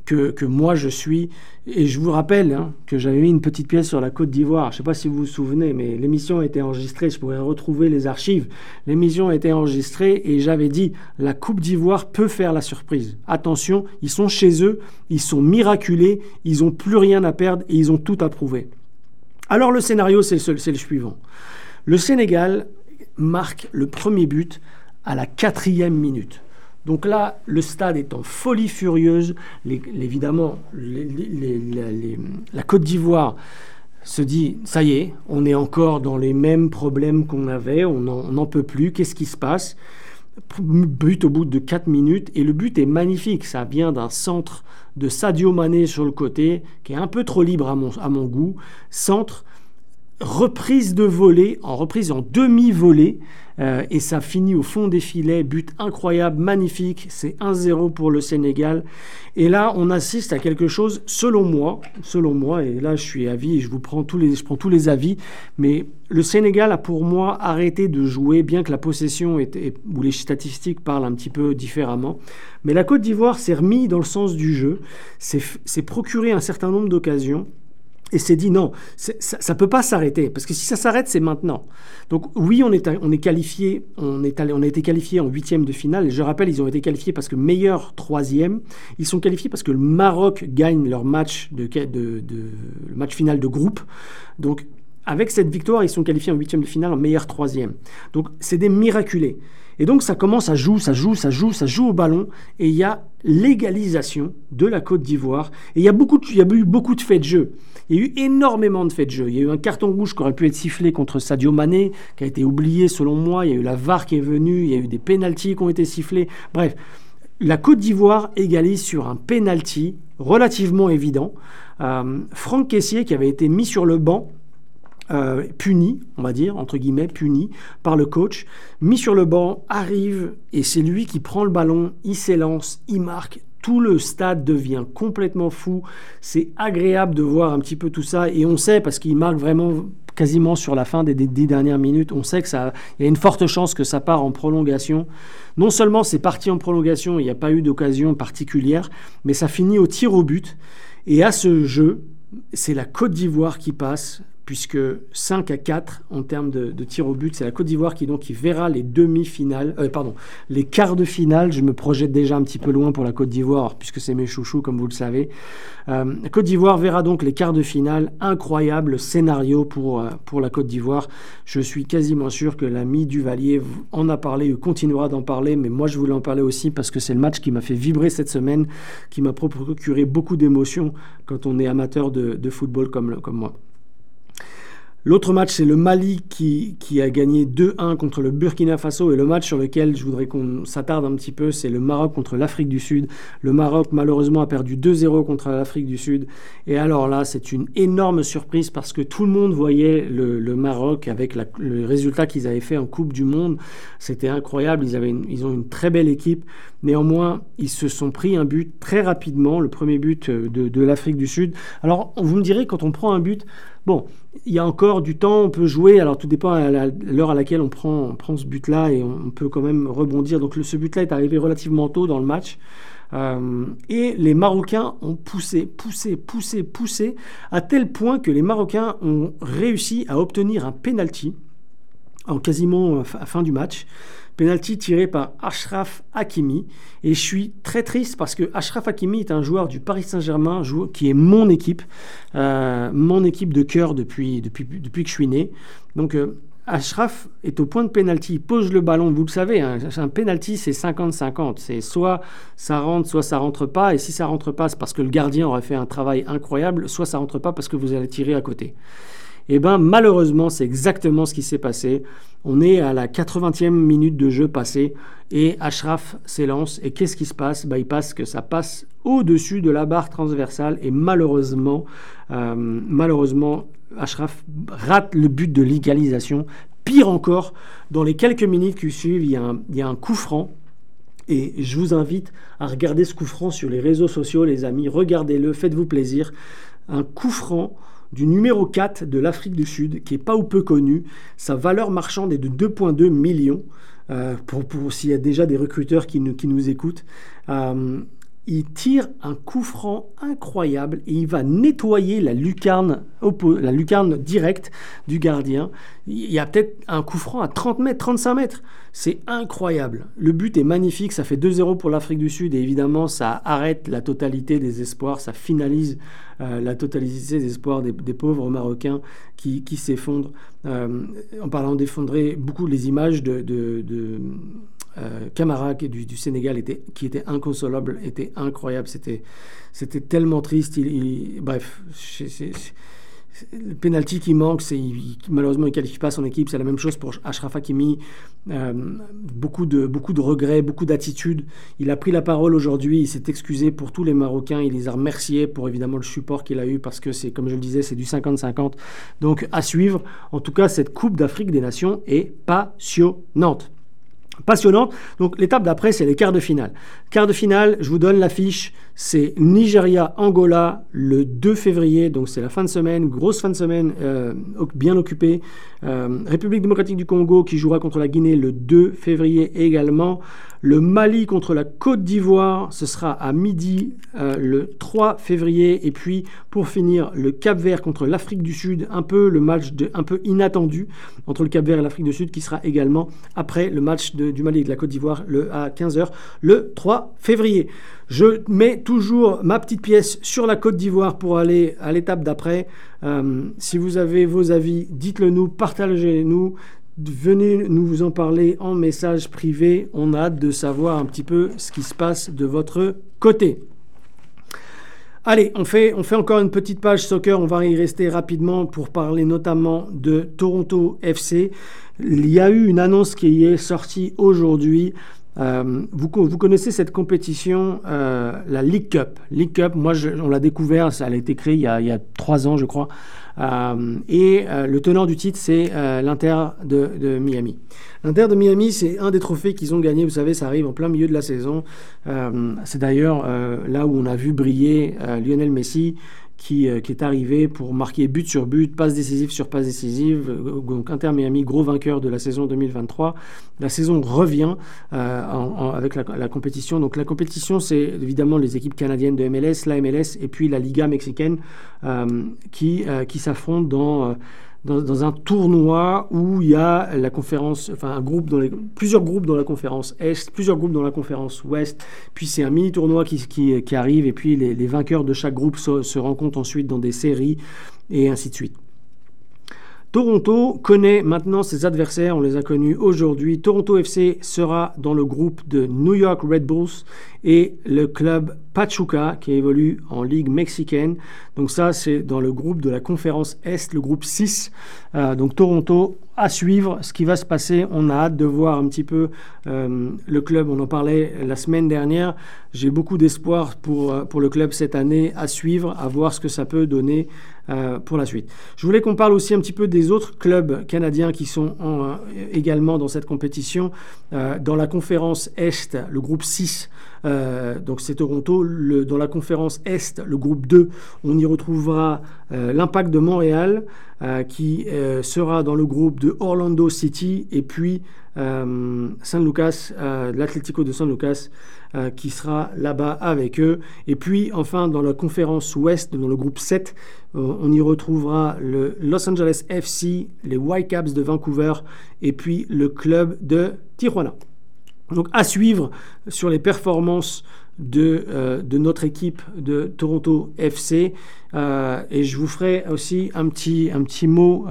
que, que, moi je suis. Et je vous rappelle hein, que j'avais mis une petite pièce sur la Côte d'Ivoire. Je ne sais pas si vous vous souvenez, mais l'émission a été enregistrée. Je pourrais retrouver les archives. L'émission a été enregistrée et j'avais dit la Coupe d'Ivoire peut faire la surprise. Attention, ils sont chez eux. Ils sont miraculés. Ils n'ont plus rien à perdre et ils ont tout à prouver. Alors le scénario, c'est le, suivant. Le Sénégal marque le premier but à la quatrième minute. Donc là, le stade est en folie furieuse. évidemment, la Côte d'Ivoire se dit, ça y est, on est encore dans les mêmes problèmes qu'on avait, on n'en peut plus, qu'est-ce qui se passe? But au bout de 4 minutes, et le but est magnifique, ça vient d'un centre de Sadio Mané sur le côté, qui est un peu trop libre à mon, à mon goût. Centre, reprise de volée, en reprise en demi-volée, euh, et ça finit au fond des filets, but incroyable, magnifique, c'est 1-0 pour le Sénégal. Et là, on assiste à quelque chose, selon moi, selon moi, et là je suis avis, je vous prends tous les, je prends tous les avis, mais le Sénégal a pour moi arrêté de jouer, bien que la possession était, ou les statistiques parlent un petit peu différemment. Mais la Côte d'Ivoire s'est remis dans le sens du jeu, s'est procuré un certain nombre d'occasions et s'est dit non, ça ne peut pas s'arrêter, parce que si ça s'arrête, c'est maintenant. Donc oui, on est, on est qualifié, on, est allé, on a été qualifié en huitième de finale. Et je rappelle, ils ont été qualifiés parce que meilleur troisième. Ils sont qualifiés parce que le Maroc gagne leur match, de, match final de groupe. Donc avec cette victoire, ils sont qualifiés en huitième de finale en meilleur troisième. Donc c'est des miraculés. Et donc ça commence à jouer, ça joue, ça joue, ça joue au ballon, et il y a l'égalisation de la Côte d'Ivoire. Et il y, a beaucoup il y a eu beaucoup de faits de jeu. Il y a eu énormément de faits de jeu. Il y a eu un carton rouge qui aurait pu être sifflé contre Sadio Mané, qui a été oublié selon moi. Il y a eu la VAR qui est venue, il y a eu des pénalties qui ont été sifflés. Bref, la Côte d'Ivoire égalise sur un pénalty relativement évident. Euh, Franck Caissier, qui avait été mis sur le banc, euh, puni, on va dire, entre guillemets, puni par le coach, mis sur le banc, arrive et c'est lui qui prend le ballon, il s'élance, il marque, tout le stade devient complètement fou. C'est agréable de voir un petit peu tout ça. Et on sait, parce qu'il marque vraiment quasiment sur la fin des dix dernières minutes, on sait que ça, y a une forte chance que ça part en prolongation. Non seulement c'est parti en prolongation, il n'y a pas eu d'occasion particulière, mais ça finit au tir au but. Et à ce jeu, c'est la Côte d'Ivoire qui passe puisque 5 à 4 en termes de, de tir au but. C'est la Côte d'Ivoire qui, donc, verra les demi-finales, euh, pardon, les quarts de finale. Je me projette déjà un petit peu loin pour la Côte d'Ivoire, puisque c'est mes chouchous, comme vous le savez. Euh, la Côte d'Ivoire verra donc les quarts de finale. Incroyable scénario pour, euh, pour la Côte d'Ivoire. Je suis quasiment sûr que l'ami Duvalier en a parlé ou continuera d'en parler, mais moi je voulais en parler aussi parce que c'est le match qui m'a fait vibrer cette semaine, qui m'a procuré beaucoup d'émotions quand on est amateur de, de football comme, comme moi. L'autre match, c'est le Mali qui, a gagné 2-1 contre le Burkina Faso. Et le match sur lequel je voudrais qu'on s'attarde un petit peu, c'est le Maroc contre l'Afrique du Sud. Le Maroc, malheureusement, a perdu 2-0 contre l'Afrique du Sud. Et alors là, c'est une énorme surprise parce que tout le monde voyait le, Maroc avec le résultat qu'ils avaient fait en Coupe du Monde. C'était incroyable. Ils, avaient une, ils ont une très belle équipe. Néanmoins, ils se sont pris un but très rapidement, le premier but de l'Afrique du Sud. Alors, vous me direz, quand on prend un but, Bon, il y a encore du temps, on peut jouer, alors tout dépend à l'heure à laquelle on prend, ce but-là et on, peut quand même rebondir. Donc ce but-là est arrivé relativement tôt dans le match. Euh, et les Marocains ont poussé, poussé, poussé, poussé, à tel point que les Marocains ont réussi à obtenir un penalty en quasiment à euh, fin du match. Penalty tiré par Ashraf Hakimi. Et je suis très triste parce que Ashraf Hakimi est un joueur du Paris Saint-Germain qui est mon équipe, euh, mon équipe de cœur depuis, depuis, depuis que je suis né. Donc euh, Ashraf est au point de penalty, il pose le ballon, vous le savez, hein, un penalty c'est 50-50, c'est soit ça rentre, soit ça rentre pas, et si ça rentre pas c'est parce que le gardien aurait fait un travail incroyable, soit ça rentre pas parce que vous allez tirer à côté. Eh bien malheureusement, c'est exactement ce qui s'est passé. On est à la 80e minute de jeu passé et Ashraf s'élance. Et qu'est-ce qui se passe? Ben, Il passe que ça passe au-dessus de la barre transversale et malheureusement, euh, malheureusement, Ashraf rate le but de l'égalisation. Pire encore, dans les quelques minutes qui suivent, a il y a un coup franc et je vous invite à regarder ce coup franc sur les réseaux sociaux, les amis. Regardez-le, faites-vous plaisir. Un coup franc du numéro 4 de l'Afrique du Sud, qui est pas ou peu connu. Sa valeur marchande est de 2,2 millions, euh, pour, pour s'il y a déjà des recruteurs qui nous, écoutent. Euh, il tire un coup franc incroyable et il va nettoyer la lucarne, la lucarne directe du gardien. Il y a peut-être un coup franc à 30 mètres, 35 mètres. C'est incroyable. Le but est magnifique, ça fait 2-0 pour l'Afrique du Sud et évidemment ça arrête la totalité des espoirs, ça finalise euh, la totalité des espoirs des, pauvres Marocains qui, s'effondrent. Euh, en parlant d'effondrer, beaucoup les images de euh, Camara du, du, Sénégal était, qui était inconsolable, était incroyable. C'était, c'était tellement triste. Bref, le penalty qui manque, c'est malheureusement il ne qualifie pas son équipe. C'est la même chose pour Ashraf Hakimi. Euh, beaucoup, de, beaucoup de regrets, beaucoup d'attitude. Il a pris la parole aujourd'hui. Il s'est excusé pour tous les Marocains. Il les a remerciés pour évidemment le support qu'il a eu parce que c'est, comme je le disais, c'est du 50-50. Donc à suivre. En tout cas, cette Coupe d'Afrique des Nations est passionnante passionnante. Donc l'étape d'après, c'est les quarts de finale. Quart de finale, je vous donne l'affiche, c'est Nigeria-Angola le 2 février, donc c'est la fin de semaine, grosse fin de semaine, euh, bien occupée. Euh, République démocratique du Congo qui jouera contre la Guinée le 2 février également. Le Mali contre la Côte d'Ivoire, ce sera à midi euh, le 3 février. Et puis pour finir, le Cap Vert contre l'Afrique du Sud, un peu le match un peu inattendu entre le Cap Vert et l'Afrique du Sud qui sera également après le match du Mali et de la Côte d'Ivoire à 15h le 3 février. Je mets toujours ma petite pièce sur la Côte d'Ivoire pour aller à l'étape d'après. Euh, si vous avez vos avis, dites-le nous, partagez-nous venez nous en parler en message privé. On a hâte de savoir un petit peu ce qui se passe de votre côté. Allez, on fait, on fait encore une petite page soccer. On va y rester rapidement pour parler notamment de Toronto FC. Il y a eu une annonce qui est sortie aujourd'hui. Euh, vous, connaissez cette compétition, euh, la League Cup. League Cup, moi, on l'a découvert, ça a été créé il y a, trois ans, je crois. Euh, et le tenant du titre, c'est l'Inter de, Miami. L'Inter de Miami, c'est un des trophées qu'ils ont gagné. Vous savez, ça arrive en plein milieu de la saison. c'est d'ailleurs là où on a vu briller Lionel Messi qui, qui, est arrivé pour marquer but sur but, passe décisive sur passe décisive. Donc Inter Miami, gros vainqueur de la saison 2023. La saison revient avec la, la, compétition. Donc la compétition, c'est évidemment les équipes canadiennes de MLS, la MLS et puis la Liga mexicaine qui, qui s'affrontent dans dans, un tournoi où il y a la conférence, enfin un groupe plusieurs groupes dans la conférence Est, plusieurs groupes dans la conférence Ouest, puis c'est un mini tournoi qui, arrive et puis les, vainqueurs de chaque groupe se rencontrent ensuite dans des séries et ainsi de suite. Toronto connaît maintenant ses adversaires, on les a connus aujourd'hui. Toronto FC sera dans le groupe de New York Red Bulls et le club Pachuca qui évolue en Ligue mexicaine. Donc ça, c'est dans le groupe de la conférence Est, le groupe 6. Euh, donc Toronto à suivre ce qui va se passer. On a hâte de voir un petit peu euh, le club. On en parlait la semaine dernière. J'ai beaucoup d'espoir pour, euh, pour le club cette année à suivre, à voir ce que ça peut donner pour la suite. Je voulais qu'on parle aussi un petit peu des autres clubs canadiens qui sont également dans cette compétition. Dans la conférence Est, le groupe 6, donc c'est Toronto. Dans la conférence Est, le groupe 2, on y retrouvera l'Impact de Montréal qui sera dans le groupe de Orlando City et puis San Lucas, l'Atlético de San Lucas qui sera là-bas avec eux. Et puis enfin dans la conférence Ouest, dans le groupe 7, euh, on y retrouvera le Los Angeles FC, les Whitecaps de Vancouver et puis le club de Tijuana. Donc à suivre sur les performances de, euh, de notre équipe de Toronto FC. Euh, et je vous ferai aussi un petit, un petit mot,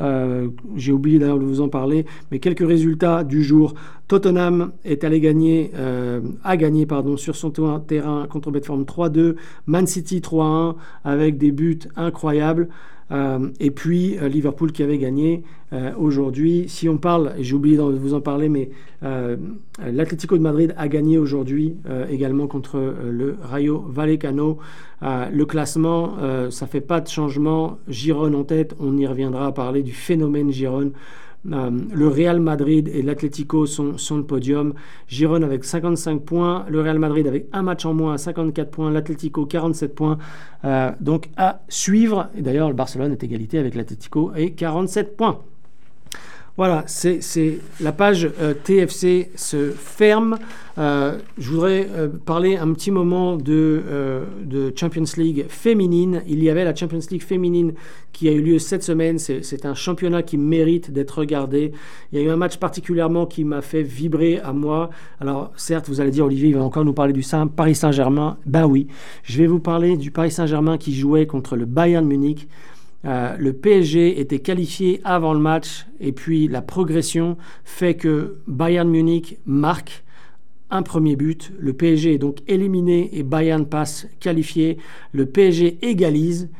j'ai oublié d'ailleurs de vous en parler, mais quelques résultats du jour. Tottenham est allé gagner, a gagné pardon, sur son terrain contre Bedford 3-2, Man City 3-1 avec des buts incroyables. Euh, et puis euh, Liverpool qui avait gagné euh, aujourd'hui. Si on parle, j'ai oublié de vous en parler, mais l'Atlético de Madrid a gagné aujourd'hui également contre le Rayo Vallecano. le classement, ça fait pas de changement. Giron en tête, on y reviendra à parler du phénomène Giron. Euh, le Real Madrid et l'Atlético sont, sont le podium. Giron avec 55 points, le Real Madrid avec un match en moins à 54 points, l'Atlético 47 points. Euh, donc à suivre. D'ailleurs, le Barcelone est égalité avec l'Atlético et 47 points. Voilà, c'est la page euh, TFC se ferme. Euh, je voudrais euh, parler un petit moment de, de, Champions League féminine. Il y avait la Champions League féminine qui a eu lieu cette semaine. C'est un championnat qui mérite d'être regardé. Il y a eu un match particulièrement qui m'a fait vibrer à moi. Alors certes, vous allez dire, Olivier, il va encore nous parler du Saint Paris Saint-Germain. Ben oui, je vais vous parler du Paris Saint-Germain qui jouait contre le Bayern Munich. Euh, le PSG était qualifié avant le match et puis la progression fait que Bayern Munich marque un premier but. Le PSG est donc éliminé et Bayern passe qualifié. Le PSG égalise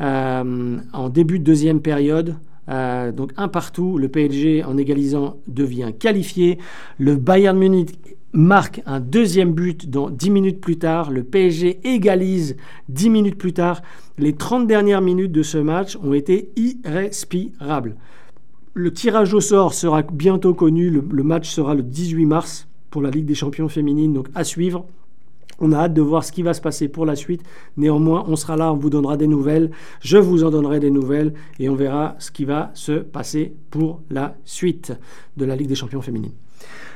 euh, en début de deuxième période. Euh, donc un partout, le PSG en égalisant devient qualifié. Le Bayern Munich marque un deuxième but dans 10 minutes plus tard. Le PSG égalise 10 minutes plus tard. Les 30 dernières minutes de ce match ont été irrespirables. Le tirage au sort sera bientôt connu. Le, match sera le 18 mars pour la Ligue des champions féminines, donc à suivre. On a hâte de voir ce qui va se passer pour la suite. Néanmoins, on sera là, on vous donnera des nouvelles. Je vous en donnerai des nouvelles et on verra ce qui va se passer pour la suite de la Ligue des champions féminines.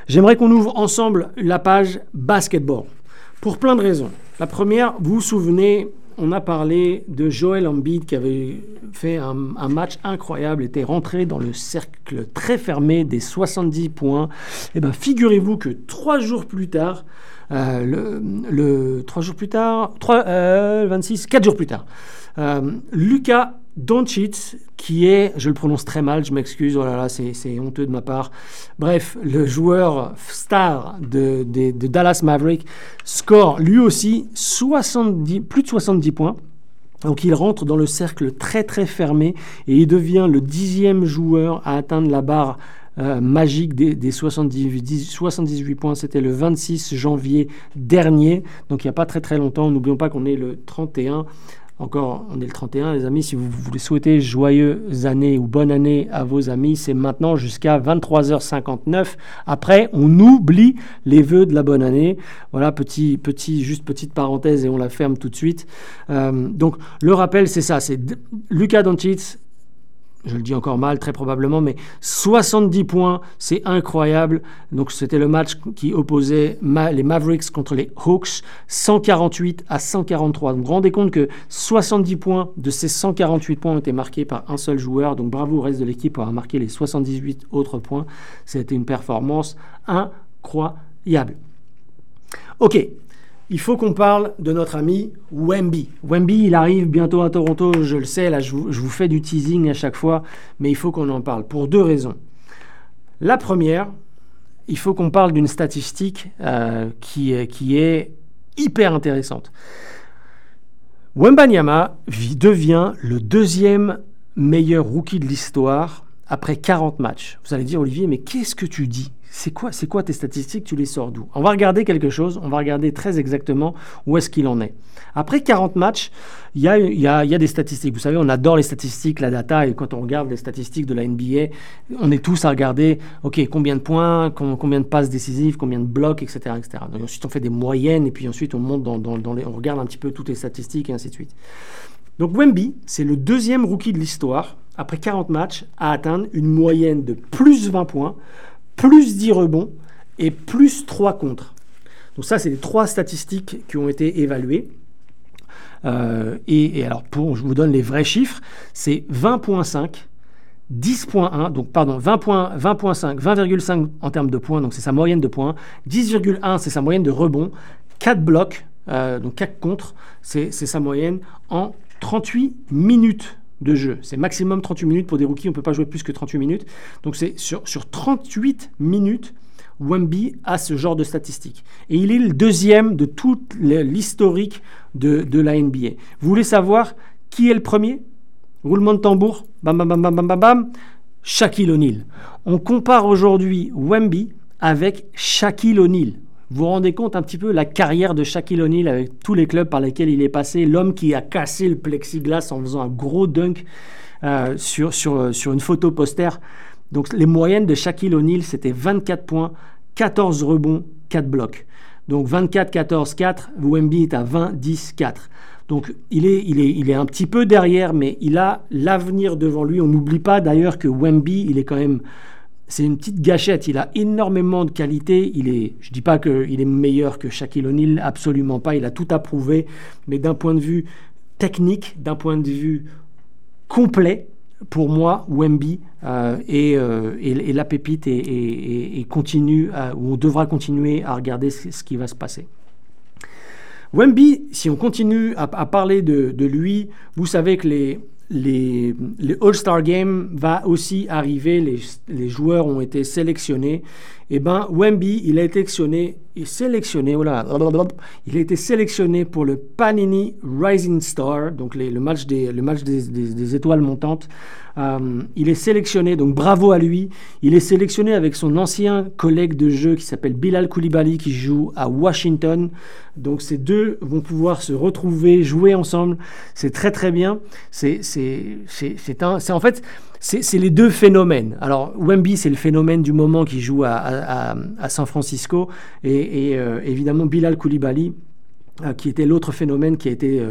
J'aimerais qu'on ouvre ensemble la page basketball pour plein de raisons. La première, vous vous souvenez, on a parlé de Joel Embiid qui avait fait un, match incroyable, était rentré dans le cercle très fermé des 70 points. Et eh bien, figurez-vous que trois jours plus tard, euh, le, trois jours plus tard, 3, 26, euh, quatre jours plus tard, euh, Lucas Doncic, qui est, je le prononce très mal, je m'excuse, oh là là, c'est honteux de ma part. Bref, le joueur star de, Dallas Maverick score lui aussi 70, plus de 70 points. Donc il rentre dans le cercle très très fermé et il devient le dixième joueur à atteindre la barre euh, magique des, des 78, 78 points. C'était le 26 janvier dernier, donc il n'y a pas très très longtemps. N'oublions pas qu'on est le 31 encore, on est le 31, les amis. Si vous voulez souhaiter joyeuses années ou bonne année à vos amis, c'est maintenant jusqu'à 23h59. Après, on oublie les vœux de la bonne année. Voilà, petit, petit, juste petite parenthèse et on la ferme tout de suite. Euh, donc, le rappel, c'est ça. C'est Lucas Doncic je le dis encore mal, très probablement, mais 70 points, c'est incroyable. Donc c'était le match qui opposait les Mavericks contre les Hawks, 148 à 143. Donc vous rendez compte que 70 points de ces 148 points ont été marqués par un seul joueur. Donc bravo au reste de l'équipe pour avoir marqué les 78 autres points. C'était une performance incroyable. Ok, il faut qu'on parle de notre ami Wemby. Wemby, il arrive bientôt à Toronto, je le sais, là je vous, fais du teasing à chaque fois, mais il faut qu'on en parle pour deux raisons. La première, il faut qu'on parle d'une statistique euh, qui, qui est hyper intéressante. Wembanyama devient le deuxième meilleur rookie de l'histoire après 40 matchs. Vous allez dire, Olivier, mais qu'est-ce que tu dis? C'est quoi, c'est quoi tes statistiques? Tu les sors d'où? On va regarder quelque chose, on va regarder très exactement où est-ce qu'il en est. Après 40 matchs, il y a, des statistiques. Vous savez, on adore les statistiques, la data, et quand on regarde les statistiques de la NBA, on est tous à regarder, OK, combien de points, combien de passes décisives, combien de blocs, etc. etc. Ensuite, on fait des moyennes, et puis ensuite, on monte dans, on regarde un petit peu toutes les statistiques, et ainsi de suite. Donc Wemby, c'est le deuxième rookie de l'histoire, après 40 matchs, à atteindre une moyenne de plus 20 points, plus 10 rebonds et plus 3 contre. Donc ça, c'est les trois statistiques qui ont été évaluées. Euh, et, alors, pour, je vous donne les vrais chiffres, c'est 20.5, 10.1, donc pardon, 20.5, 20,5 en termes de points, donc c'est sa moyenne de points, 10,1 c'est sa moyenne de rebonds, 4 blocs, euh, donc 4 contre, c'est sa moyenne en 38 minutes de jeu. C'est maximum 38 minutes pour des rookies, on ne peut pas jouer plus que 38 minutes. Donc c'est sur, sur 38 minutes, Wemby a ce genre de statistiques. Et il est le deuxième de tout l'historique de, de, la NBA. Vous voulez savoir qui est le premier? Roulement de tambour, bam bam bam bam bam bam bam, Shaquille O'Neal. On compare aujourd'hui Wemby avec Shaquille O'Neal. Vous vous rendez compte un petit peu la carrière de Shaquille O'Neal avec tous les clubs par lesquels il est passé, l'homme qui a cassé le plexiglas en faisant un gros dunk euh, sur, une photo poster. Donc les moyennes de Shaquille O'Neal, c'était 24 points, 14 rebonds, 4 blocs. Donc 24, 14, 4, Wemby est à 20, 10, 4. Donc il est, il, est, il est un petit peu derrière, mais il a l'avenir devant lui. On n'oublie pas d'ailleurs que Wemby, il est quand même c'est une petite gâchette. Il a énormément de qualité. Il est, je ne dis pas qu'il est meilleur que Shaquille O'Neal, absolument pas. Il a tout approuvé. Mais d'un point de vue technique, d'un point de vue complet, pour moi, Wemby euh, euh, est, la pépite et, continue, ou on devra continuer à regarder ce, qui va se passer. Wemby, si on continue à, parler de, lui, vous savez que les, les, All-Star Games va aussi arriver, les, les, joueurs ont été sélectionnés. Et eh ben Wemby, il a été sélectionné, sélectionné voilà, il a été sélectionné pour le Panini Rising Star, donc le match des étoiles montantes. Euh, il est sélectionné, donc bravo à lui. Il est sélectionné avec son ancien collègue de jeu qui s'appelle Bilal Koulibaly qui joue à Washington. Donc ces deux vont pouvoir se retrouver, jouer ensemble. C'est très très bien. C'est en fait c'est les deux phénomènes. Alors Wemby c'est le phénomène du moment qui joue à, San Francisco et, euh, évidemment Bilal Koulibaly euh, qui était l'autre phénomène qui a été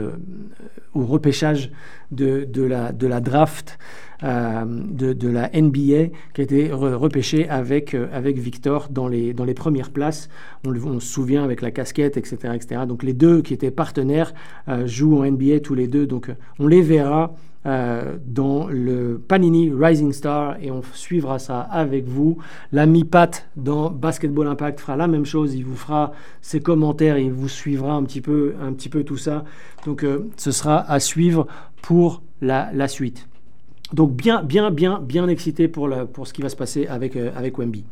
au repêchage de, la, draft euh, de, la NBA qui a été repêché avec, euh, avec Victor dans les, dans les premières places. On, on, se souvient avec la casquette, etc., etc. Donc les deux qui étaient partenaires euh, jouent en NBA tous les deux. Donc on les verra dans le Panini Rising Star et on suivra ça avec vous. L'ami Pat dans Basketball Impact fera la même chose. Il vous fera ses commentaires, il vous suivra un petit peu, un petit peu tout ça. Donc ce sera à suivre pour la, la suite. Donc bien, bien, bien, bien excité pour, pour ce qui va se passer avec, euh, avec Wemby.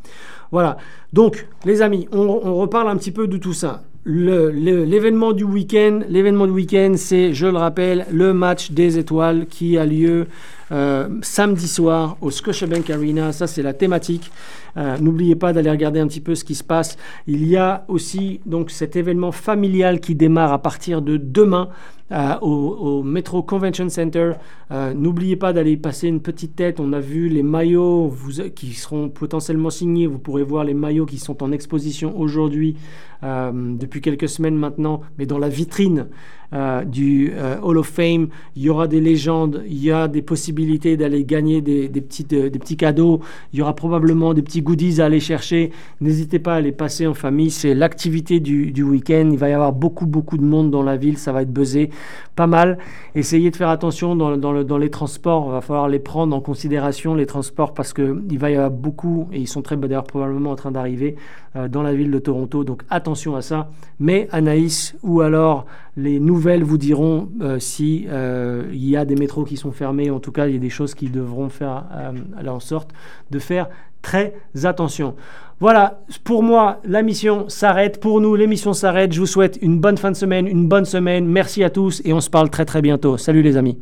Voilà. Donc, les amis, on, reparle un petit peu de tout ça. L'événement du week-end, l'événement du week-end, c'est, je le rappelle, le match des étoiles qui a lieu euh, samedi soir au Scotiabank Arena. Ça, c'est la thématique. Euh, n'oubliez pas d'aller regarder un petit peu ce qui se passe. Il y a aussi donc cet événement familial qui démarre à partir de demain. Euh, au, Metro Convention Center. N'oubliez pas d'aller passer une petite tête. On a vu les maillots qui seront potentiellement signés. Vous pourrez voir les maillots qui sont en exposition aujourd'hui depuis quelques semaines maintenant, mais dans la vitrine euh, du euh, Hall of Fame. Il y aura des légendes, il y a des possibilités d'aller gagner des, des, euh, des petits cadeaux. Il y aura probablement des petits goodies à aller chercher. N'hésitez pas à les passer en famille. C'est l'activité du, du week-end. Il va y avoir beaucoup, beaucoup de monde dans la ville. Ça va être buzzé pas mal. Essayez de faire attention dans, dans, le, dans les transports. Il va falloir les prendre en considération, les transports, parce qu'il va y avoir beaucoup, et ils sont très d'ailleurs probablement en train d'arriver dans la ville de Toronto. Donc attention à ça. Mais Anaïs ou alors les nouvelles vous diront euh, si euh, il y a des métros qui sont fermés. En tout cas, il y a des choses qui devront faire euh, en sorte de faire très attention. Voilà, pour moi, la mission s'arrête. Pour nous, l'émission s'arrête. Je vous souhaite une bonne fin de semaine, une bonne semaine. Merci à tous et on se parle très très bientôt. Salut les amis.